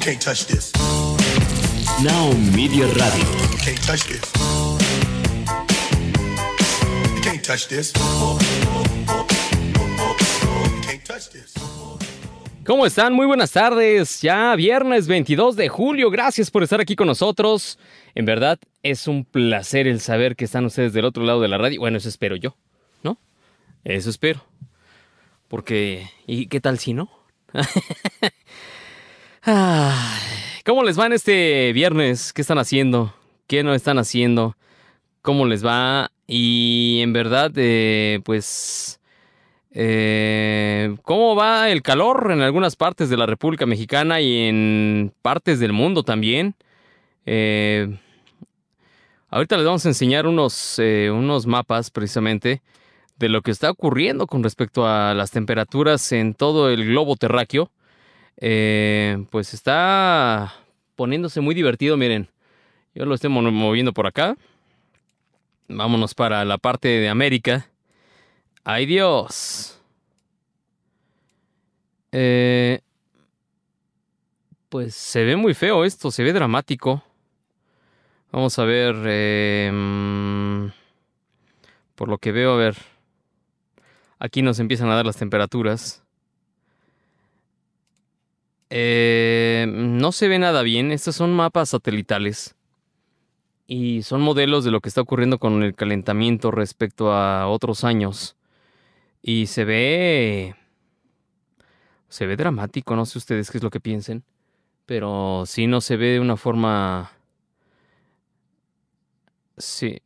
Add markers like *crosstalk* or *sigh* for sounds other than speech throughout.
can't touch this. Now Media Radio. You can't touch this. You can't touch this. You can't touch this. ¿Cómo están? Muy buenas tardes. Ya viernes 22 de julio. Gracias por estar aquí con nosotros. En verdad, es un placer el saber que están ustedes del otro lado de la radio. Bueno, eso espero yo, ¿no? Eso espero. Porque, ¿y qué tal si no? *laughs* ¿Cómo les va este viernes? ¿Qué están haciendo? ¿Qué no están haciendo? ¿Cómo les va? Y en verdad, eh, pues, eh, ¿cómo va el calor en algunas partes de la República Mexicana y en partes del mundo también? Eh, ahorita les vamos a enseñar unos, unos mapas precisamente de lo que está ocurriendo con respecto a las temperaturas en todo el globo terráqueo. Eh, pues está poniéndose muy divertido, miren. Yo lo estoy mo- moviendo por acá. Vámonos para la parte de América. ¡Ay Dios! Eh, pues se ve muy feo esto, se ve dramático. Vamos a ver. eh, mm, por lo que veo, a ver. Aquí nos empiezan a dar las temperaturas. Eh, no se ve nada bien. Estos son mapas satelitales. Y son modelos de lo que está ocurriendo con el calentamiento respecto a otros años. Y se ve... Se ve dramático, no sé ustedes qué es lo que piensen. Pero sí no se ve de una forma... Sí.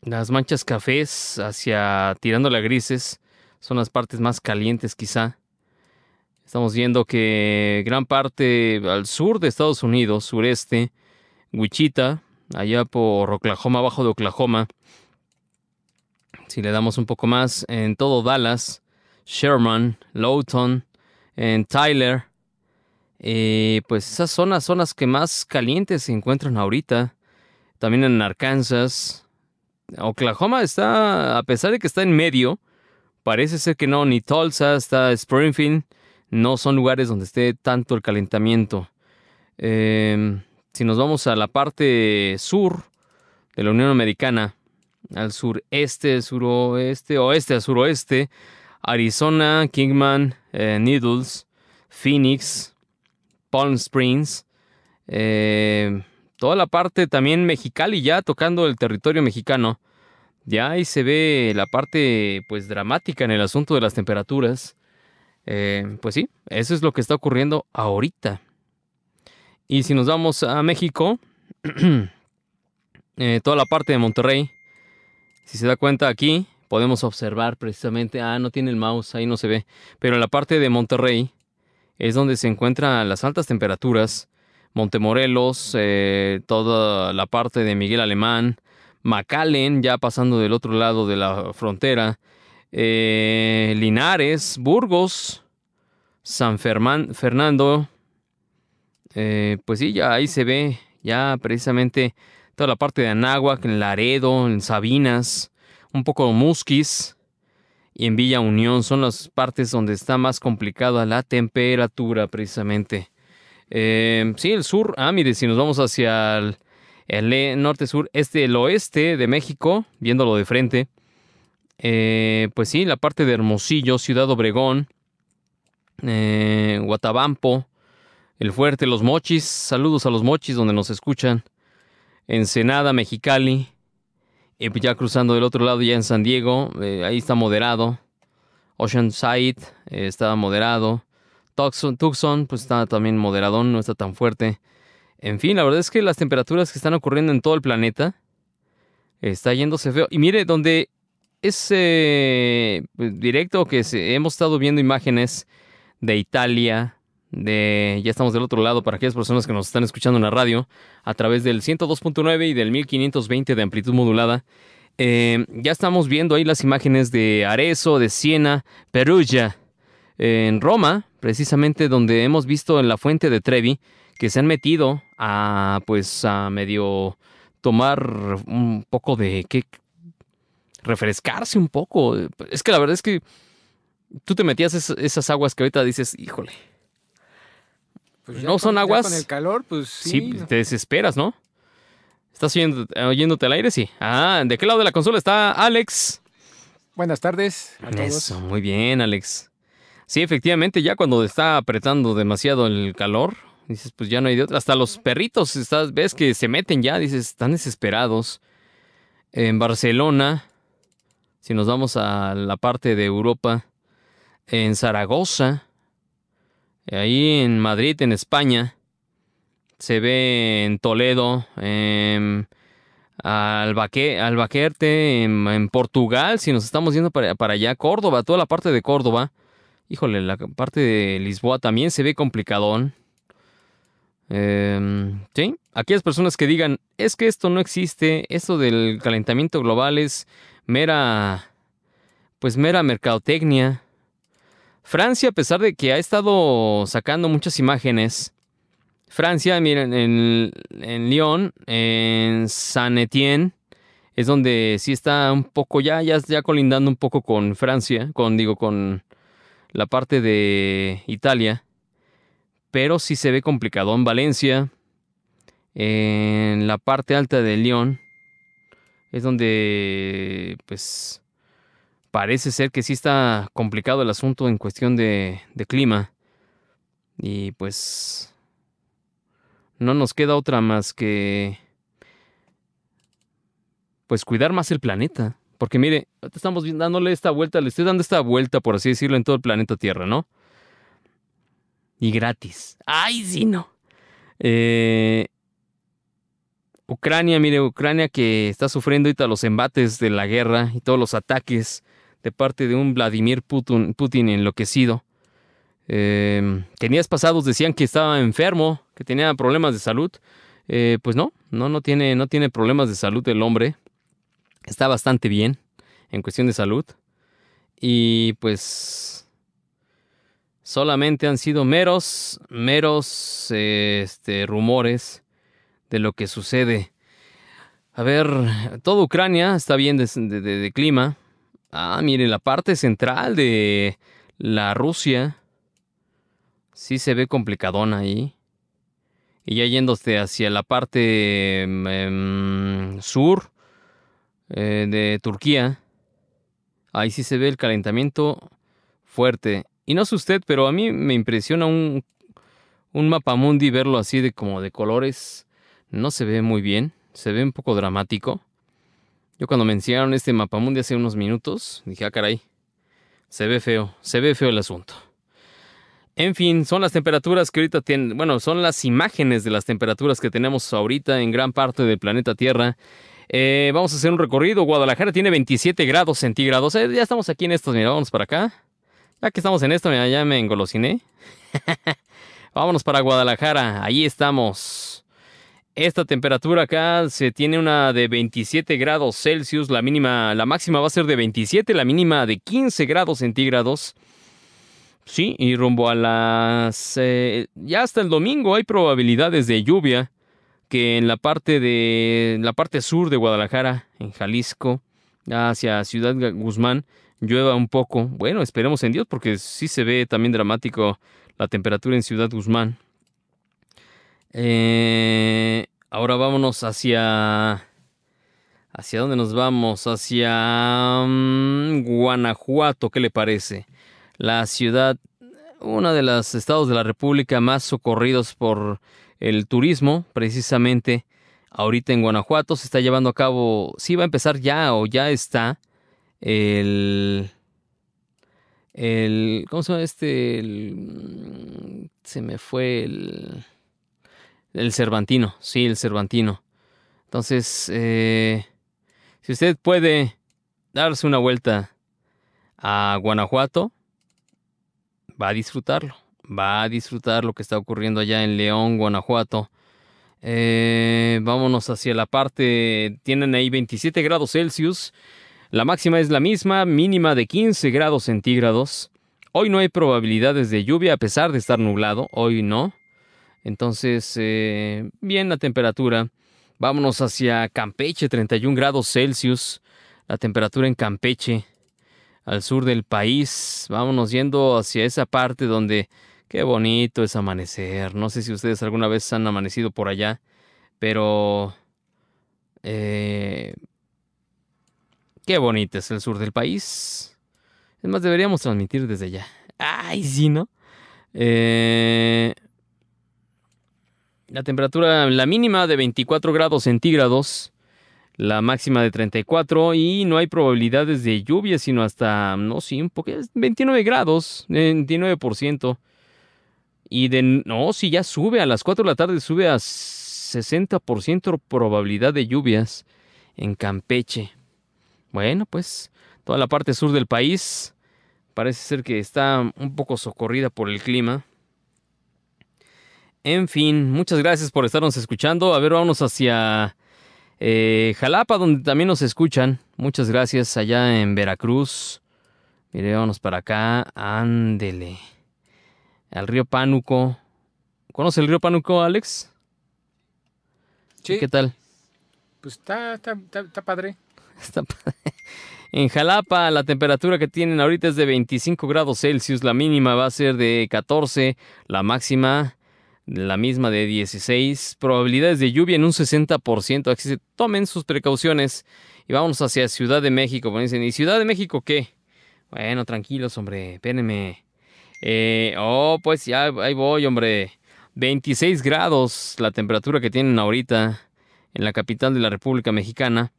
Las manchas cafés hacia tirándole a grises son las partes más calientes quizá. Estamos viendo que gran parte al sur de Estados Unidos, sureste, Wichita, allá por Oklahoma, abajo de Oklahoma. Si le damos un poco más, en todo Dallas, Sherman, Lowton, en Tyler. eh, pues esas zonas son las que más calientes se encuentran ahorita. También en Arkansas. Oklahoma está, a pesar de que está en medio, parece ser que no, ni Tulsa, está Springfield, no son lugares donde esté tanto el calentamiento. Eh, si nos vamos a la parte sur de la Unión Americana, al sureste, suroeste, oeste a suroeste, Arizona, Kingman, eh, Needles, Phoenix, Palm Springs, eh, toda la parte también Mexicali ya tocando el territorio mexicano. Ya ahí se ve la parte pues dramática en el asunto de las temperaturas. Eh, pues sí, eso es lo que está ocurriendo ahorita. Y si nos vamos a México, *clears throat* eh, toda la parte de Monterrey, si se da cuenta aquí, podemos observar precisamente, ah, no tiene el mouse, ahí no se ve, pero en la parte de Monterrey es donde se encuentran las altas temperaturas. Montemorelos, eh, toda la parte de Miguel Alemán, McAllen, ya pasando del otro lado de la frontera, eh, Linares, Burgos, San Fernando, eh, pues sí, ya ahí se ve ya precisamente toda la parte de Anáhuac, en Laredo, en Sabinas, un poco de Musquis y en Villa Unión son las partes donde está más complicada la temperatura precisamente. Eh, sí, el sur, ah, mire, si nos vamos hacia el, el norte, sur, este, el oeste de México, viéndolo de frente, eh, pues sí, la parte de Hermosillo, Ciudad Obregón, eh, Guatabampo, El Fuerte, Los Mochis, saludos a Los Mochis donde nos escuchan, Ensenada, Mexicali, y pues ya cruzando del otro lado ya en San Diego, eh, ahí está moderado, Oceanside eh, está moderado, Tucson, Tucson pues está también moderadón, no está tan fuerte. En fin, la verdad es que las temperaturas que están ocurriendo en todo el planeta está yéndose feo. Y mire, donde es eh, pues, directo que hemos estado viendo imágenes de Italia, de ya estamos del otro lado para aquellas personas que nos están escuchando en la radio a través del 102.9 y del 1520 de amplitud modulada. Eh, ya estamos viendo ahí las imágenes de Arezzo, de Siena, Perugia, en Roma, precisamente donde hemos visto en la fuente de Trevi que se han metido a pues a medio tomar un poco de qué refrescarse un poco. Es que la verdad es que tú te metías es- esas aguas que ahorita dices, híjole. Pues no son con- aguas. Con el calor, pues sí. Te desesperas, ¿no? ¿Estás oyendo- oyéndote al aire? Sí. Ah, ¿de qué lado de la consola está Alex? Buenas tardes a todos. Eso, muy bien, Alex. Sí, efectivamente, ya cuando está apretando demasiado el calor, dices, pues ya no hay de otra. Hasta los perritos, estás, ves que se meten ya, dices, están desesperados. En Barcelona, si nos vamos a la parte de Europa, en Zaragoza, ahí en Madrid, en España, se ve en Toledo, en Albaque, Albaquerte, en, Portugal, si nos estamos yendo para, para allá, Córdoba, toda la parte de Córdoba. Híjole, la parte de Lisboa también se ve complicadón. Sí, aquellas personas que digan, es que esto no existe, esto del calentamiento global es mera, pues mera mercadotecnia. Francia, a pesar de que ha estado sacando muchas imágenes, Francia, miren, en, en Lyon, en Saint Etienne, es donde sí está un poco ya, ya, ya colindando un poco con Francia, con, digo, con la parte de Italia, pero sí se ve complicado en Valencia, en la parte alta de Lyon, es donde, pues, parece ser que sí está complicado el asunto en cuestión de, de clima, y pues no nos queda otra más que pues cuidar más el planeta. Porque mire, estamos dándole esta vuelta, le estoy dando esta vuelta, por así decirlo, en todo el planeta Tierra, ¿no? Y gratis. ¡Ay, sí, no! Eh, Ucrania, mire, Ucrania que está sufriendo ahorita los embates de la guerra y todos los ataques de parte de un Vladimir Putin, enloquecido. Eh, que días pasados decían que estaba enfermo, que tenía problemas de salud. Eh, pues no, no, no tiene, no tiene problemas de salud el hombre. Está bastante bien en cuestión de salud. Y pues solamente han sido meros, meros este, rumores de lo que sucede. A ver, toda Ucrania está bien de, clima. Ah, mire, la parte central de la Rusia sí se ve complicadona ahí. Y ya yéndose hacia la parte em, em, sur eh, de Turquía, ahí sí se ve el calentamiento fuerte. Y no sé usted, pero a mí me impresiona un, un mapamundi verlo así de como de colores. No se ve muy bien, se ve un poco dramático. Yo cuando me enseñaron este mapamundi hace unos minutos, dije, ah, caray, se ve feo, se ve feo el asunto. En fin, son las temperaturas que ahorita tienen, bueno, son las imágenes de las temperaturas que tenemos ahorita en gran parte del planeta Tierra. Eh, vamos a hacer un recorrido. Guadalajara tiene 27 grados centígrados. Eh, ya estamos aquí en estos, mira, vámonos para acá. Ya que estamos en esto, mira, ya me engolosiné. *laughs* vámonos para Guadalajara, ahí estamos. Esta temperatura acá se tiene una de 27 grados Celsius, la mínima, la máxima va a ser de 27, la mínima de 15 grados centígrados. Sí, y rumbo a las... eh, ya hasta el domingo hay probabilidades de lluvia que en la parte de la parte sur de Guadalajara, en Jalisco, hacia Ciudad Guzmán, llueva un poco. Bueno, esperemos en Dios porque sí se ve también dramático la temperatura en Ciudad Guzmán. Eh, ahora vámonos hacia... ¿Hacia dónde nos vamos? Hacia mm, Guanajuato, ¿qué le parece? La ciudad, uno de los estados de la República más socorridos por el turismo, precisamente ahorita en Guanajuato se está llevando a cabo, sí va a empezar ya o ya está el... el ¿Cómo se llama este? Mm, se me fue el... El Cervantino, sí, el Cervantino. Entonces, eh, si usted puede darse una vuelta a Guanajuato, va a disfrutarlo. Va a disfrutar lo que está ocurriendo allá en León, Guanajuato. Eh, vámonos hacia la parte. Tienen ahí 27 grados Celsius. La máxima es la misma, mínima de 15 grados centígrados. Hoy no hay probabilidades de lluvia a pesar de estar nublado. Hoy no. Entonces, eh, bien la temperatura. Vámonos hacia Campeche, 31 grados Celsius. La temperatura en Campeche, al sur del país. Vámonos yendo hacia esa parte donde Qué bonito es amanecer. No sé si ustedes alguna vez han amanecido por allá, pero... eh, qué bonito es el sur del país. Es más, deberíamos transmitir desde allá. Ay, sí, ¿no? Eh, la temperatura, la mínima de 24 grados centígrados, la máxima de 34 y no hay probabilidades de lluvia, sino hasta, no, sí, un poco, 29 grados, 29%. Y de, no, si ya sube, a las 4 de la tarde sube a 60% probabilidad de lluvias en Campeche. Bueno, pues toda la parte sur del país parece ser que está un poco socorrida por el clima. En fin, muchas gracias por estarnos escuchando. A ver, vámonos hacia eh, Jalapa, donde también nos escuchan. Muchas gracias allá en Veracruz. Mire, vámonos para acá. Ándele. Al río Pánuco. ¿Conoce el río Pánuco, Alex? Sí, ¿Qué tal? pues está, está, está, está padre. *laughs* Está padre. En Jalapa la temperatura que tienen ahorita es de 25 grados Celsius, la mínima va a ser de 14, la máxima la misma de 16, probabilidades de lluvia en un 60%, así que tomen sus precauciones y vamos hacia Ciudad de México, me dicen, ¿y Ciudad de México qué? Bueno, tranquilos, hombre, espérenme. Eh, oh, pues ya, ahí voy, hombre. 26 grados la temperatura que tienen ahorita en la capital de la República Mexicana.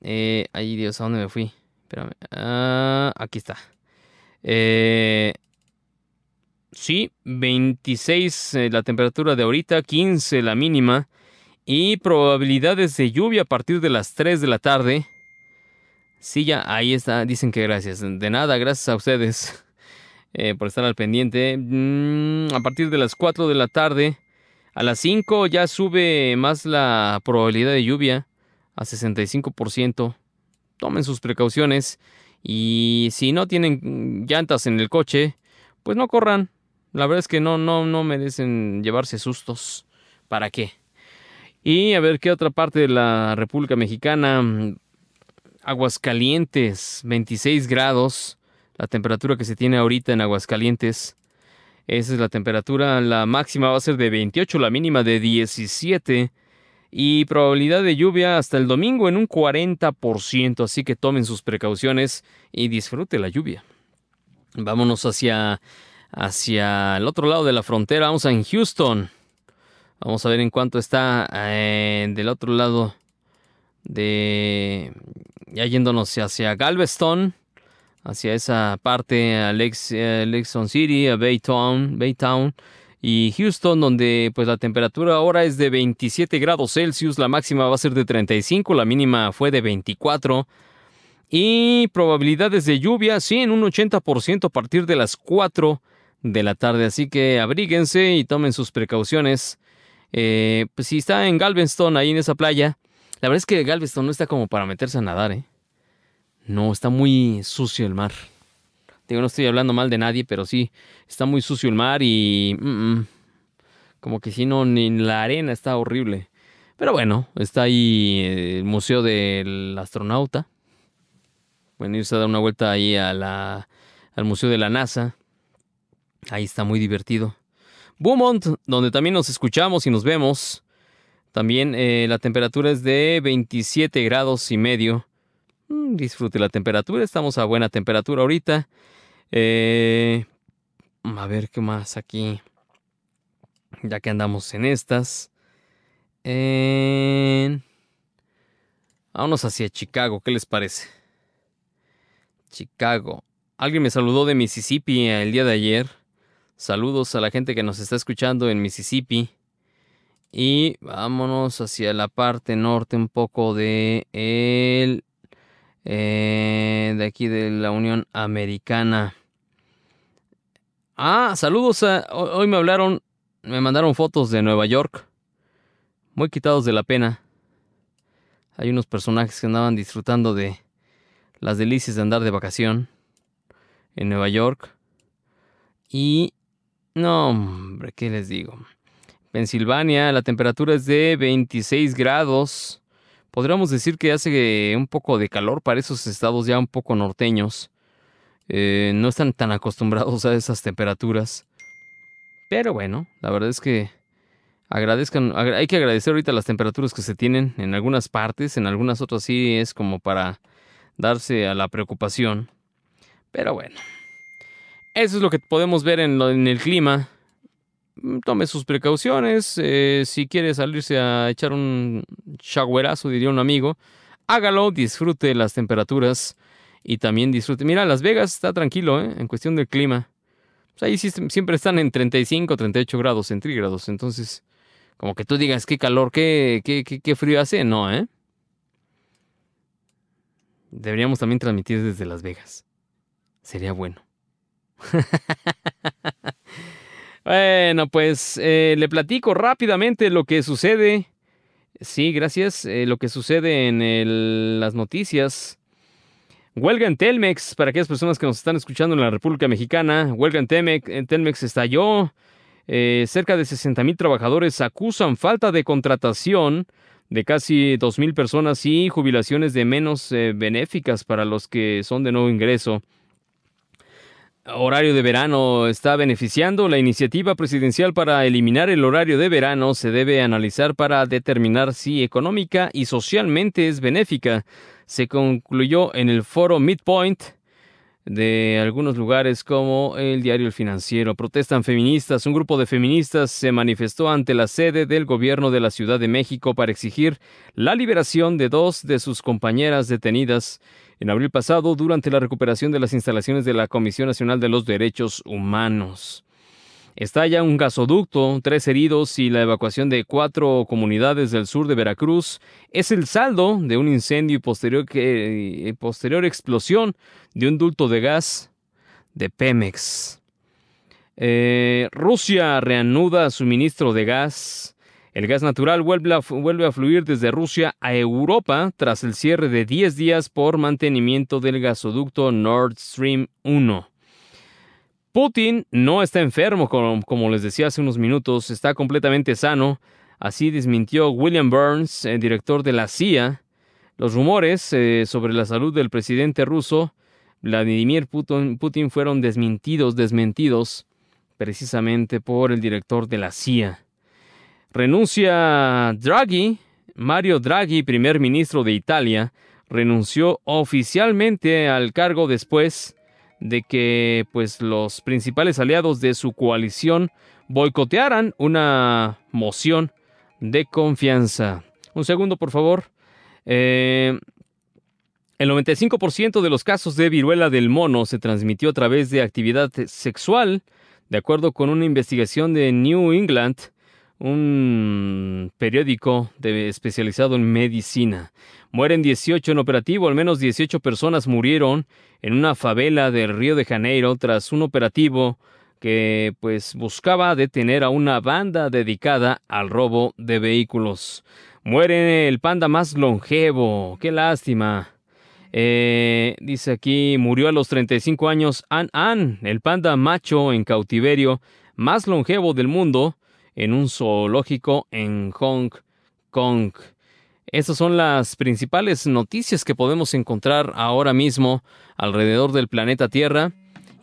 Eh, ay, Dios, ¿a dónde me fui? Espérame. Ah, aquí está. Eh, sí, 26 eh, la temperatura de ahorita, 15 la mínima. Y probabilidades de lluvia a partir de las 3 de la tarde. Sí, ya, ahí está. Dicen que gracias. De nada, gracias a ustedes *laughs* eh, por estar al pendiente. Mm, a partir de las 4 de la tarde. A las 5 ya sube más la probabilidad de lluvia a 65%. Tomen sus precauciones y si no tienen llantas en el coche, pues no corran. La verdad es que no, no, no merecen llevarse sustos. ¿Para qué? Y a ver qué otra parte de la República Mexicana. Aguascalientes, 26 grados. La temperatura que se tiene ahorita en Aguascalientes. Esa es la temperatura. La máxima va a ser de 28, la mínima de 17 y probabilidad de lluvia hasta el domingo en un 40%, así que tomen sus precauciones y disfrute la lluvia. Vámonos hacia, hacia el otro lado de la frontera, vamos a en Houston. Vamos a ver en cuánto está eh, del otro lado de... Ya yéndonos hacia Galveston, hacia esa parte, a City, a Baytown, Baytown y Houston, donde pues la temperatura ahora es de 27 grados Celsius, la máxima va a ser de 35, la mínima fue de 24. Y probabilidades de lluvia, sí, en un 80% a partir de las 4 de la tarde. Así que abríguense y tomen sus precauciones. Eh, pues si está en Galveston, ahí en esa playa, la verdad es que Galveston no está como para meterse a nadar, ¿eh? No, está muy sucio el mar. Digo, no estoy hablando mal de nadie, pero sí, está muy sucio el mar y... como que si no, ni la arena está horrible. Pero bueno, está ahí el Museo del Astronauta. Pueden irse a dar una vuelta ahí al Museo de la NASA. Ahí está muy divertido. Beaumont, donde también nos escuchamos y nos vemos. También eh, la temperatura es de 27 grados y medio. Mm, disfrute la temperatura, estamos a buena temperatura ahorita. Eh, a ver qué más aquí. Ya que andamos en estas. Vámonos hacia Chicago, ¿qué les parece? Chicago. Alguien me saludó de Mississippi el día de ayer. Saludos a la gente que nos está escuchando en Mississippi. Y vámonos hacia la parte norte un poco de el eh, de aquí de la Unión Americana. Ah, saludos. Hoy me hablaron, me mandaron fotos de Nueva York. Muy quitados de la pena. Hay unos personajes que andaban disfrutando de las delicias de andar de vacación en Nueva York. Y... No, hombre, ¿qué les digo? Pensilvania, la temperatura es de 26 grados. Podríamos decir que hace un poco de calor para esos estados ya un poco norteños. Eh, no están tan acostumbrados a esas temperaturas. Pero bueno, la verdad es que agradezcan, agra- hay que agradecer ahorita las temperaturas que se tienen en algunas partes, en algunas otras sí es como para darse a la preocupación. Pero bueno, eso es lo que podemos ver en, el clima. Mm, Tome sus precauciones. eh, si quiere salirse a echar un showerazo, diría un amigo, hágalo, disfrute las temperaturas y también disfrute. Mira, Las Vegas está tranquilo ¿eh? en cuestión del clima. Pues ahí siempre están en 35, 38 grados centígrados. Entonces, como que tú digas qué calor, qué, qué, qué, qué frío hace, no, ¿eh? Deberíamos también transmitir desde Las Vegas. Sería bueno. *laughs* bueno, pues eh, le platico rápidamente lo que sucede. Sí, gracias. eh, lo que sucede en las noticias. Huelga en Telmex, para aquellas personas que nos están escuchando en la República Mexicana. Huelga en Telmex, en Telmex estalló. Eh, cerca de 60 mil trabajadores acusan falta de contratación de casi 2 mil personas y jubilaciones de menos benéficas para los que son de nuevo ingreso. Horario de verano está beneficiando. La iniciativa presidencial para eliminar el horario de verano se debe analizar para determinar si económica y socialmente es benéfica. Se concluyó en el foro Midpoint de algunos lugares como el diario El Financiero. Protestan feministas. Un grupo de feministas se manifestó ante la sede del gobierno de la Ciudad de México para exigir la liberación de dos de sus compañeras detenidas en abril pasado durante la recuperación de las instalaciones de la Comisión Nacional de los Derechos Humanos. Estalla un gasoducto, tres heridos y la evacuación de cuatro comunidades del sur de Veracruz es el saldo de un incendio y posterior, explosión de un ducto de gas de Pemex. Eh, Rusia reanuda suministro de gas. El gas natural vuelve a, fluir desde Rusia a Europa tras el cierre de 10 días por mantenimiento del gasoducto Nord Stream 1. Putin no está enfermo, como, les decía hace unos minutos, está completamente sano. Así desmintió William Burns, el director de la CIA, los rumores eh, sobre la salud del presidente ruso Vladimir Putin, Putin fueron desmentidos, desmentidos precisamente por el director de la CIA. Renuncia Draghi, Mario Draghi, primer ministro de Italia, renunció oficialmente al cargo después de que pues los principales aliados de su coalición boicotearan una moción de confianza. Un segundo, por favor. Eh, el 95% de los casos de viruela del mono se transmitió a través de actividad sexual, de acuerdo con una investigación de New England, un periódico especializado en medicina. Mueren 18 en operativo, al menos 18 personas murieron en una favela del Río de Janeiro tras un operativo que pues buscaba detener a una banda dedicada al robo de vehículos. Muere el panda más longevo, qué lástima. Eh, dice aquí, murió a los 35 años An An, el panda macho en cautiverio más longevo del mundo, en un zoológico en Hong Kong. Estas son las principales noticias que podemos encontrar ahora mismo alrededor del planeta Tierra.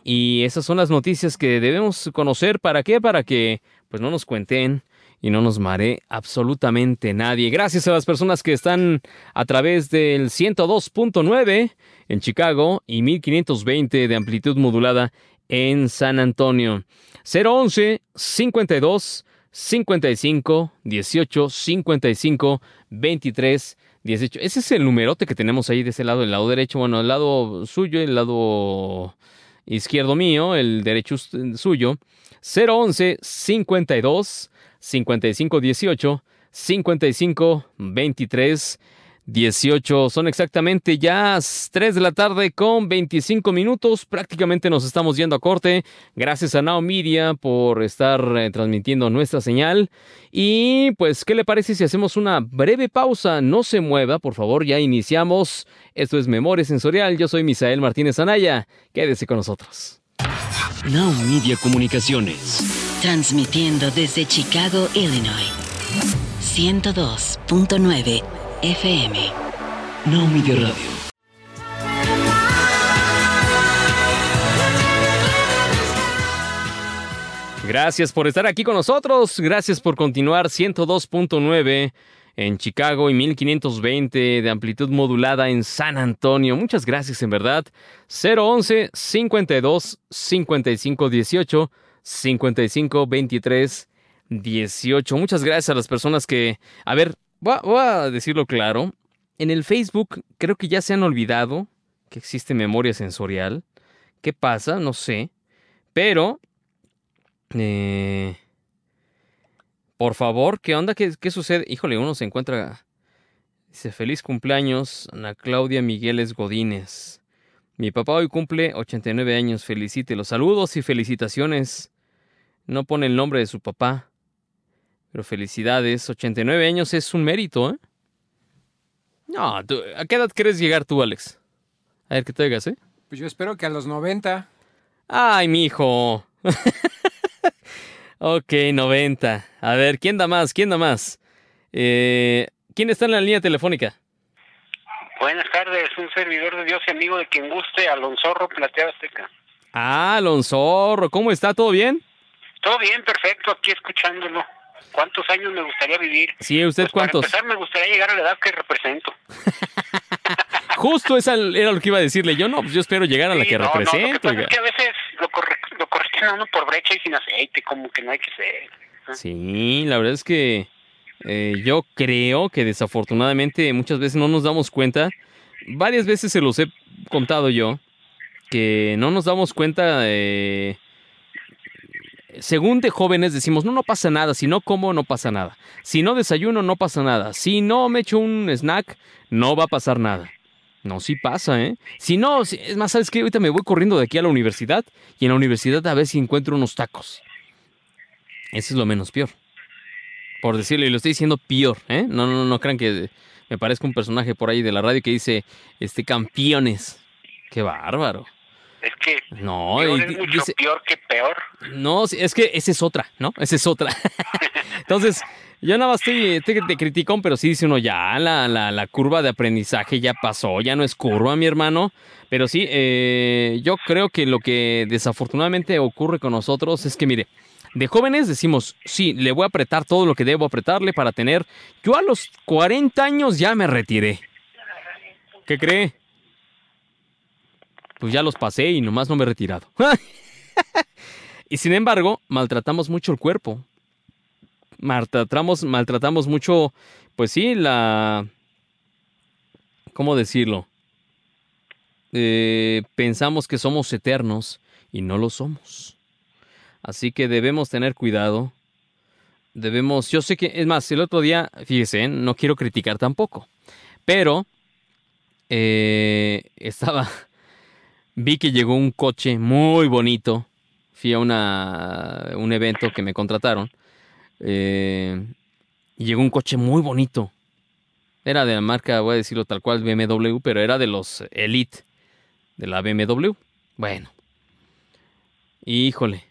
Y esas son las noticias que debemos conocer. ¿Para qué? Para que pues no nos cuenten y no nos mare absolutamente nadie. Gracias a las personas que están a través del 102.9 en Chicago y 1520 de amplitud modulada en San Antonio. 011 52 55 18 55 23 18. Ese es el numerote que tenemos ahí de ese lado, el lado derecho, bueno, el lado suyo, el lado izquierdo mío, el derecho suyo. 011 52 55 18 55 23 18. Son exactamente ya 3 de la tarde con 25 minutos. Prácticamente nos estamos yendo a corte. Gracias a Now Media por estar eh, transmitiendo nuestra señal. Y pues, ¿qué le parece si hacemos una breve pausa? No se mueva, por favor, ya iniciamos. Esto es Memoria Sensorial. Yo soy Misael Martínez Anaya. Quédese con nosotros. Now Media Comunicaciones. Transmitiendo desde Chicago, Illinois. 102.9 FM. Now Media Radio. Gracias por estar aquí con nosotros. Gracias por continuar 102.9 en Chicago y 1520 de amplitud modulada en San Antonio. Muchas gracias en verdad. 011 52 55 18 55 23 18. Muchas gracias a las personas que... A ver, voy a, decirlo claro. En el Facebook creo que ya se han olvidado que existe memoria sensorial. ¿Qué pasa? No sé. Pero... eh, por favor, ¿qué onda? ¿Qué, qué sucede? Híjole, uno se encuentra... Dice, feliz cumpleaños, Ana Claudia Migueles Godínez. Mi papá hoy cumple 89 años, felicítelo. Saludos y felicitaciones. No pone el nombre de su papá. Pero felicidades, 89 años es un mérito, ¿eh? No, tú- ¿a qué edad quieres llegar tú, Alex? A ver qué te digas, ¿eh? Pues yo espero que a los 90. Ay, mi hijo. *laughs* ok, 90. A ver, ¿quién da más? ¿Quién da más? Eh, ¿Quién está en la línea telefónica? Buenas tardes, un servidor de Dios y amigo de quien guste, Alonsorro Plateado Azteca. Ah, Alonso, ¿cómo está? ¿Todo bien? Todo bien, perfecto, aquí escuchándolo. ¿Cuántos años me gustaría vivir? Sí, ¿usted Pues cuántos? Para empezar, me gustaría llegar a la edad que represento. *laughs* Justo esa era lo que iba a decirle. Yo no, pues yo espero llegar a la Sí, que no, no, lo que represento. pasa es que a veces lo, corre, lo a uno por brecha y sin aceite, como que no hay que ser. Sí, la verdad es que eh, yo creo que desafortunadamente muchas veces no nos damos cuenta. Varias veces se los he contado yo que no nos damos cuenta. eh, según de jóvenes decimos, no, no pasa nada. Si no como, no pasa nada. Si no desayuno, no pasa nada. Si no me echo un snack, no va a pasar nada. No, sí pasa, ¿eh? Si no, es más, ¿sabes qué? Ahorita me voy corriendo de aquí a la universidad y en la universidad a ver si encuentro unos tacos. Eso es lo menos peor. Por decirlo, y lo estoy diciendo peor, ¿eh? No, no, no crean que me parezca un personaje por ahí de la radio que dice, este, campeones. Qué bárbaro. Es que No, peor es mucho dice, peor que peor. no, es que esa es otra, ¿no? Esa es otra. *laughs* Entonces, yo nada más estoy, estoy de criticón, pero sí dice uno, ya la, la, la curva de aprendizaje ya pasó, ya no es curva, mi hermano. Pero sí, eh, yo creo que lo que desafortunadamente ocurre con nosotros es que, mire, de jóvenes decimos, sí, le voy a apretar todo lo que debo apretarle para tener. Yo a los 40 años ya me retiré. ¿Qué cree? Pues ya los pasé y nomás no me he retirado. *laughs* y sin embargo, maltratamos mucho el cuerpo. Maltratamos, maltratamos mucho, pues sí, la... ¿Cómo decirlo? Eh, pensamos que somos eternos y no lo somos. Así que debemos tener cuidado. Debemos, yo sé que, es más, el otro día, fíjese, ¿eh? no quiero criticar tampoco, pero eh, *laughs* estaba, vi que llegó un coche muy bonito. Fui a una, un evento que me contrataron. eh, y llegó un coche muy bonito. Era de la marca, voy a decirlo tal cual, BMW, pero era de los Elite de la BMW. Bueno. Híjole.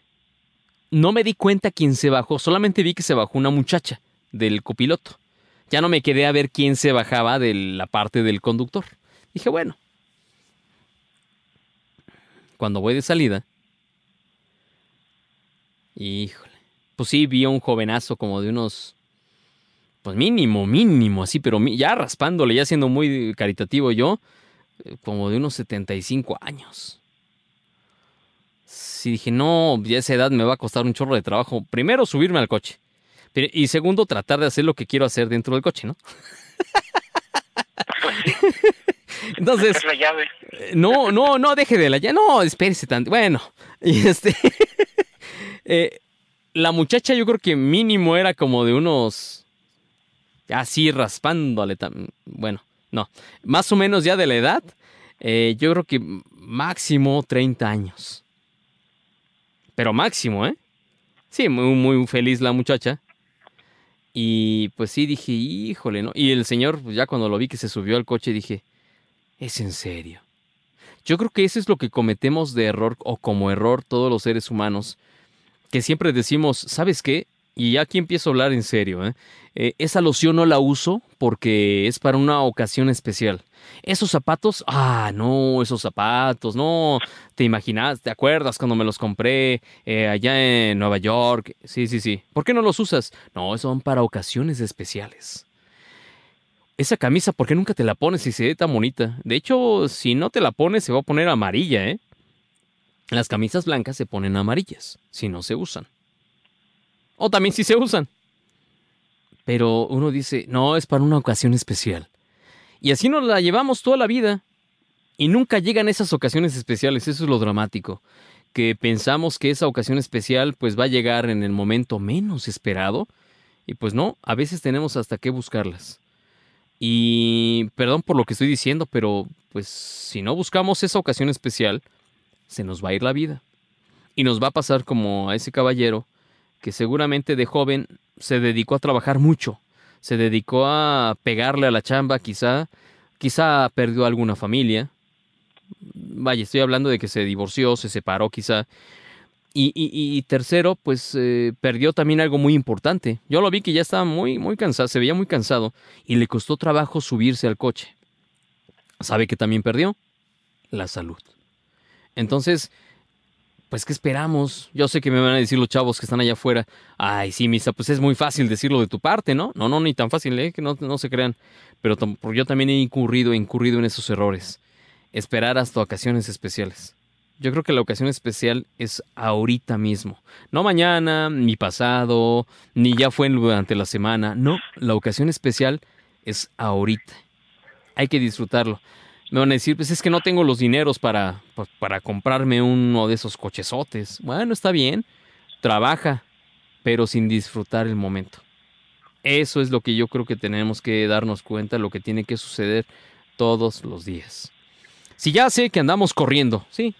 No me di cuenta quién se bajó, solamente vi que se bajó una muchacha del copiloto. Ya no me quedé a ver quién se bajaba de la parte del conductor. Dije, bueno. Cuando voy de salida. Híjole. Pues sí, vi a un jovenazo como de unos. Pues mínimo, mínimo, así, pero ya raspándole, ya siendo muy caritativo yo, eh, como de unos 75 años. Sí, dije, no, ya esa edad me va a costar un chorro de trabajo. Primero, subirme al coche. Y segundo, tratar de hacer lo que quiero hacer dentro del coche, ¿no? *laughs* Entonces, Es la llave. eh, no, no, no, deje de la ya. No, espérese tanto. Bueno, *laughs* y este. *laughs* eh, la muchacha, yo creo que mínimo era como de unos. Así raspándole. Bueno, no. Más o menos ya de la edad. eh, yo creo que máximo 30 años. Pero máximo, ¿eh? Sí, muy, muy feliz la muchacha. Y pues sí, dije, híjole, ¿no? Y el señor, pues ya cuando lo vi que se subió al coche, dije, ¿Es en serio? Yo creo que eso es lo que cometemos de error o como error todos los seres humanos, que siempre decimos, ¿sabes qué? y aquí empiezo a hablar en serio, ¿eh? Eh, esa loción no la uso porque es para una ocasión especial. Esos zapatos, ah, no, esos zapatos, no, te imaginas, te acuerdas cuando me los compré eh, allá en Nueva York. Sí, sí, sí. ¿Por qué no los usas? No, son para ocasiones especiales. Esa camisa, ¿por qué nunca te la pones y se ve tan bonita? De hecho, si no te la pones, se va a poner amarilla, ¿eh? Las camisas blancas se ponen amarillas, si no se usan. O también si se usan. Pero uno dice, no, es para una ocasión especial. Y así nos la llevamos toda la vida. Y nunca llegan esas ocasiones especiales, eso es lo dramático. Que pensamos que esa ocasión especial pues va a llegar en el momento menos esperado. Y pues no, a veces tenemos hasta que buscarlas. Y perdón por lo que estoy diciendo, pero pues si no buscamos esa ocasión especial, se nos va a ir la vida. Y nos va a pasar como a ese caballero que seguramente de joven se dedicó a trabajar mucho, se dedicó a pegarle a la chamba quizá, quizá perdió alguna familia. Vaya, estoy hablando de que se divorció, se separó quizá. Y, y, y tercero, pues eh, perdió también algo muy importante. Yo lo vi que ya estaba muy, muy cansado, se veía muy cansado y le costó trabajo subirse al coche. ¿Sabe que también perdió? La salud. Entonces, pues, ¿qué esperamos? Yo sé que me van a decir los chavos que están allá afuera, ay, sí, misa, pues es muy fácil decirlo de tu parte, ¿no? No, no, ni tan fácil, ¿eh? Que no, no se crean. Pero yo también he incurrido, he incurrido en esos errores. Esperar hasta ocasiones especiales. Yo creo que la ocasión especial es ahorita mismo. No mañana, ni pasado, ni ya fue durante la semana. No, la ocasión especial es ahorita. Hay que disfrutarlo me van a decir, pues es que no tengo los dineros para, pues, para comprarme uno de esos cochesotes. Bueno, está bien, trabaja, pero sin disfrutar el momento. Eso es lo que yo creo que tenemos que darnos cuenta, lo que tiene que suceder todos los días. Si ya sé que andamos corriendo, sí,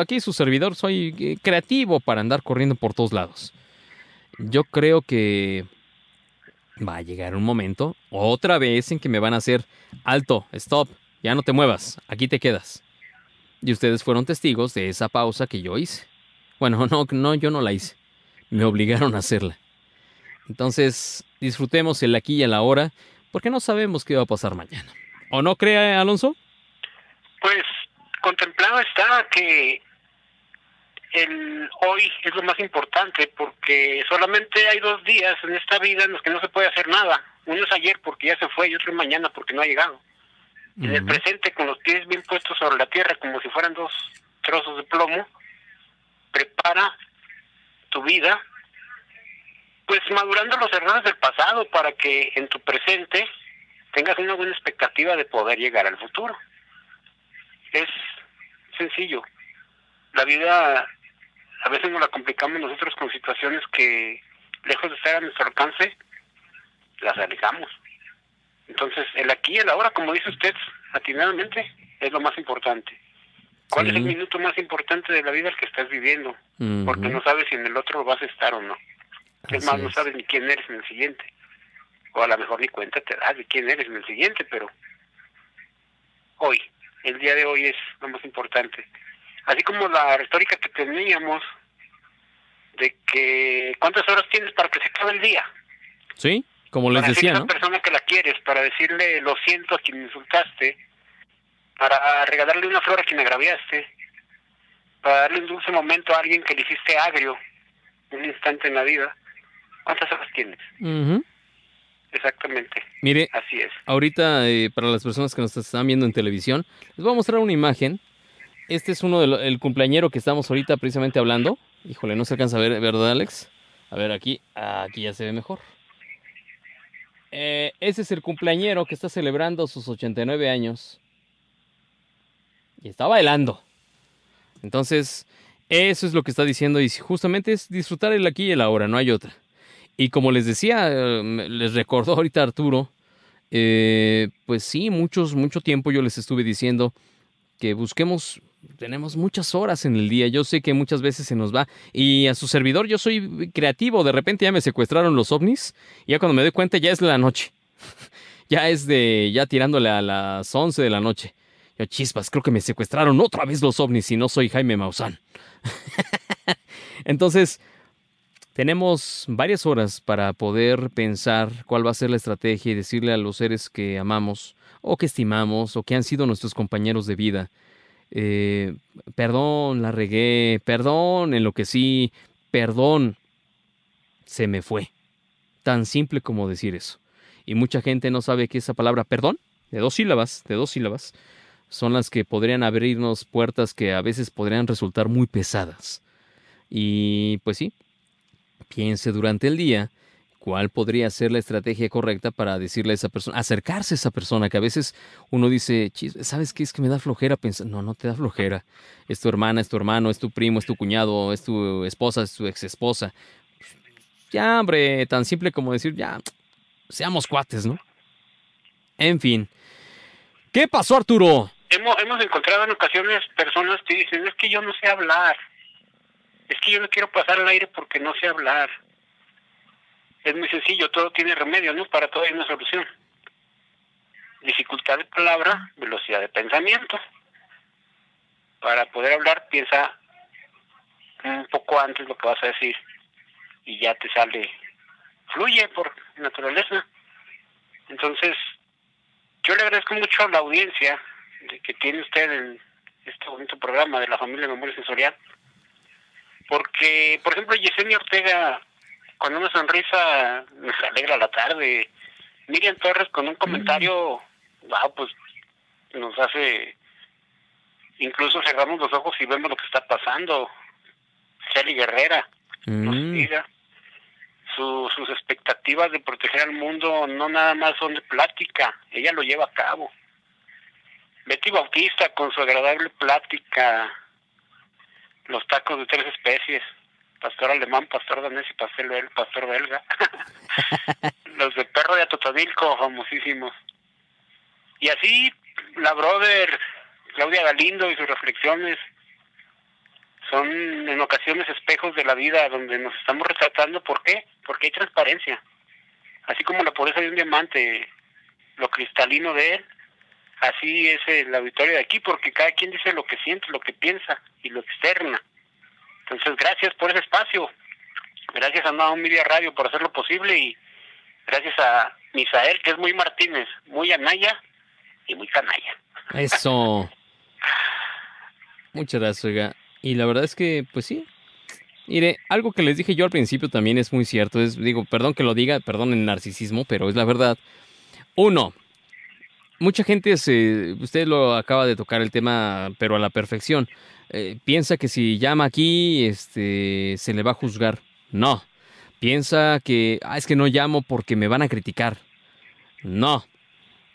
aquí su servidor soy eh, creativo para andar corriendo por todos lados. Yo creo que va a llegar un momento, otra vez, en que me van a hacer alto, stop, ya no te muevas, aquí te quedas. Y ustedes fueron testigos de esa pausa que yo hice. Bueno, *laughs* no, no, yo no la hice. Me obligaron a hacerla. Entonces, disfrutemos el aquí y el ahora, porque no sabemos qué va a pasar mañana. ¿O no cree, Alonso? Pues contemplado está que el hoy es lo más importante, porque solamente hay dos días en esta vida en los que no se puede hacer nada. Uno es ayer porque ya se fue y otro es mañana porque no ha llegado en el presente con los pies bien puestos sobre la tierra como si fueran dos trozos de plomo, prepara tu vida, pues madurando los errores del pasado para que en tu presente tengas una buena expectativa de poder llegar al futuro. Es sencillo. La vida a veces nos la complicamos nosotros con situaciones que lejos de estar a nuestro alcance, las alejamos. Entonces, el aquí y el ahora, como dice usted atinadamente, es lo más importante. ¿Cuál es el minuto más importante de la vida el que estás viviendo? Porque no sabes si en el otro vas a estar o no. es más, no sabes ni quién eres en el siguiente. O a lo mejor ni cuenta te das de quién eres en el siguiente, pero hoy, el día de hoy es lo más importante. Así como la retórica que teníamos de que cuántas horas tienes para que se acabe el día. Sí. Como les para decía, a la persona que la quieres, para decirle lo siento a quien insultaste, para regalarle una flor a quien agraviaste, para darle un dulce momento a alguien que le hiciste agrio un instante en la vida. ¿Cuántas horas tienes? Exactamente. Mire, así es. Ahorita, eh, para las personas que nos están viendo en televisión, les voy a mostrar una imagen. Este es uno del cumpleañero que estamos ahorita precisamente hablando. Híjole, no se alcanza a ver, ¿verdad, Alex? A ver, aquí, aquí ya se ve mejor. Eh, ese es el cumpleañero que está celebrando sus 89 años. Y está bailando. Entonces, eso es lo que está diciendo. Y justamente es disfrutar el aquí y el ahora, no hay otra. Y como les decía, eh, les recordó ahorita Arturo, eh, pues sí, muchos, mucho tiempo yo les estuve diciendo que busquemos tenemos muchas horas en el día. Yo sé que muchas veces se nos va. Y a su servidor, yo soy creativo. De repente ya me secuestraron los ovnis. Y ya cuando me doy cuenta, ya es la noche. *laughs* ya es de. Ya tirándole a las 11 de la noche. Yo, chispas, creo que me secuestraron otra vez los ovnis y no soy Jaime Maussan. *laughs* Entonces, Tenemos varias horas para poder pensar cuál va a ser la estrategia y decirle a los seres que amamos o que estimamos o que han sido nuestros compañeros de vida, eh, perdón, la regué, perdón, en lo que sí, perdón, se me fue. Tan simple como decir eso. Y mucha gente no sabe que esa palabra perdón, de dos sílabas, de dos sílabas, son las que podrían abrirnos puertas que a veces podrían resultar muy pesadas. Y pues sí, piense durante el día cuál podría ser la estrategia correcta para decirle a esa persona, acercarse a esa persona, que a veces uno dice, "Chis, ¿sabes qué? Es que me da flojera pensar. No, no te da flojera. Es tu hermana, es tu hermano, es tu primo, es tu cuñado, es tu esposa, es tu ex esposa. Ya, hombre, tan simple como decir, ya, seamos cuates, ¿no? En fin. ¿Qué pasó, Arturo? Hemos, hemos encontrado en ocasiones personas que dicen, es que yo no sé hablar. Es que yo no quiero pasar al aire porque no sé hablar. Es muy sencillo, todo tiene remedio, ¿no? Para todo hay una solución. Dificultad de palabra, velocidad de pensamiento. Para poder hablar, piensa un poco antes lo que vas a decir y ya te sale, fluye por naturaleza. Entonces, yo le agradezco mucho a la audiencia que tiene usted en este bonito programa de la familia Memoria Sensorial, porque, por ejemplo, Yesenia Ortega, con una sonrisa, nos alegra la tarde. Miriam Torres, con un comentario, wow, pues nos hace, incluso cerramos los ojos y vemos lo que está pasando. Celi Guerrera, nos Mm, diga. Su- sus expectativas de proteger al mundo no nada más son de plática, ella lo lleva a cabo. Betty Bautista con su agradable plática, los tacos de tres especies, pastor alemán, pastor danés y pastor, bel- pastor belga. *laughs* los de perro de Atotonilco, famosísimos. Y así la brother Claudia Galindo y sus reflexiones son en ocasiones espejos de la vida donde nos estamos retratando. ¿Por qué? Porque hay transparencia. Así como la pureza de un diamante, lo cristalino de él, así es el auditorio de aquí, porque cada quien dice lo que siente, lo que piensa y lo externa. Entonces, gracias por ese espacio. Gracias a Nueva Media Radio por hacerlo posible y gracias a Misael, que es muy Martínez, muy Anaya y muy canalla. Eso. Muchas gracias, oiga. Y la verdad es que, pues sí. Mire, algo que les dije yo al principio también es muy cierto. Es, digo, perdón que lo diga, perdón el narcisismo, pero es la verdad. Uno, mucha gente se. Usted lo acaba de tocar el tema, pero a la perfección. Eh, piensa que si llama aquí, este, se le va a juzgar. No. Piensa que, ah, es que no llamo porque me van a criticar. No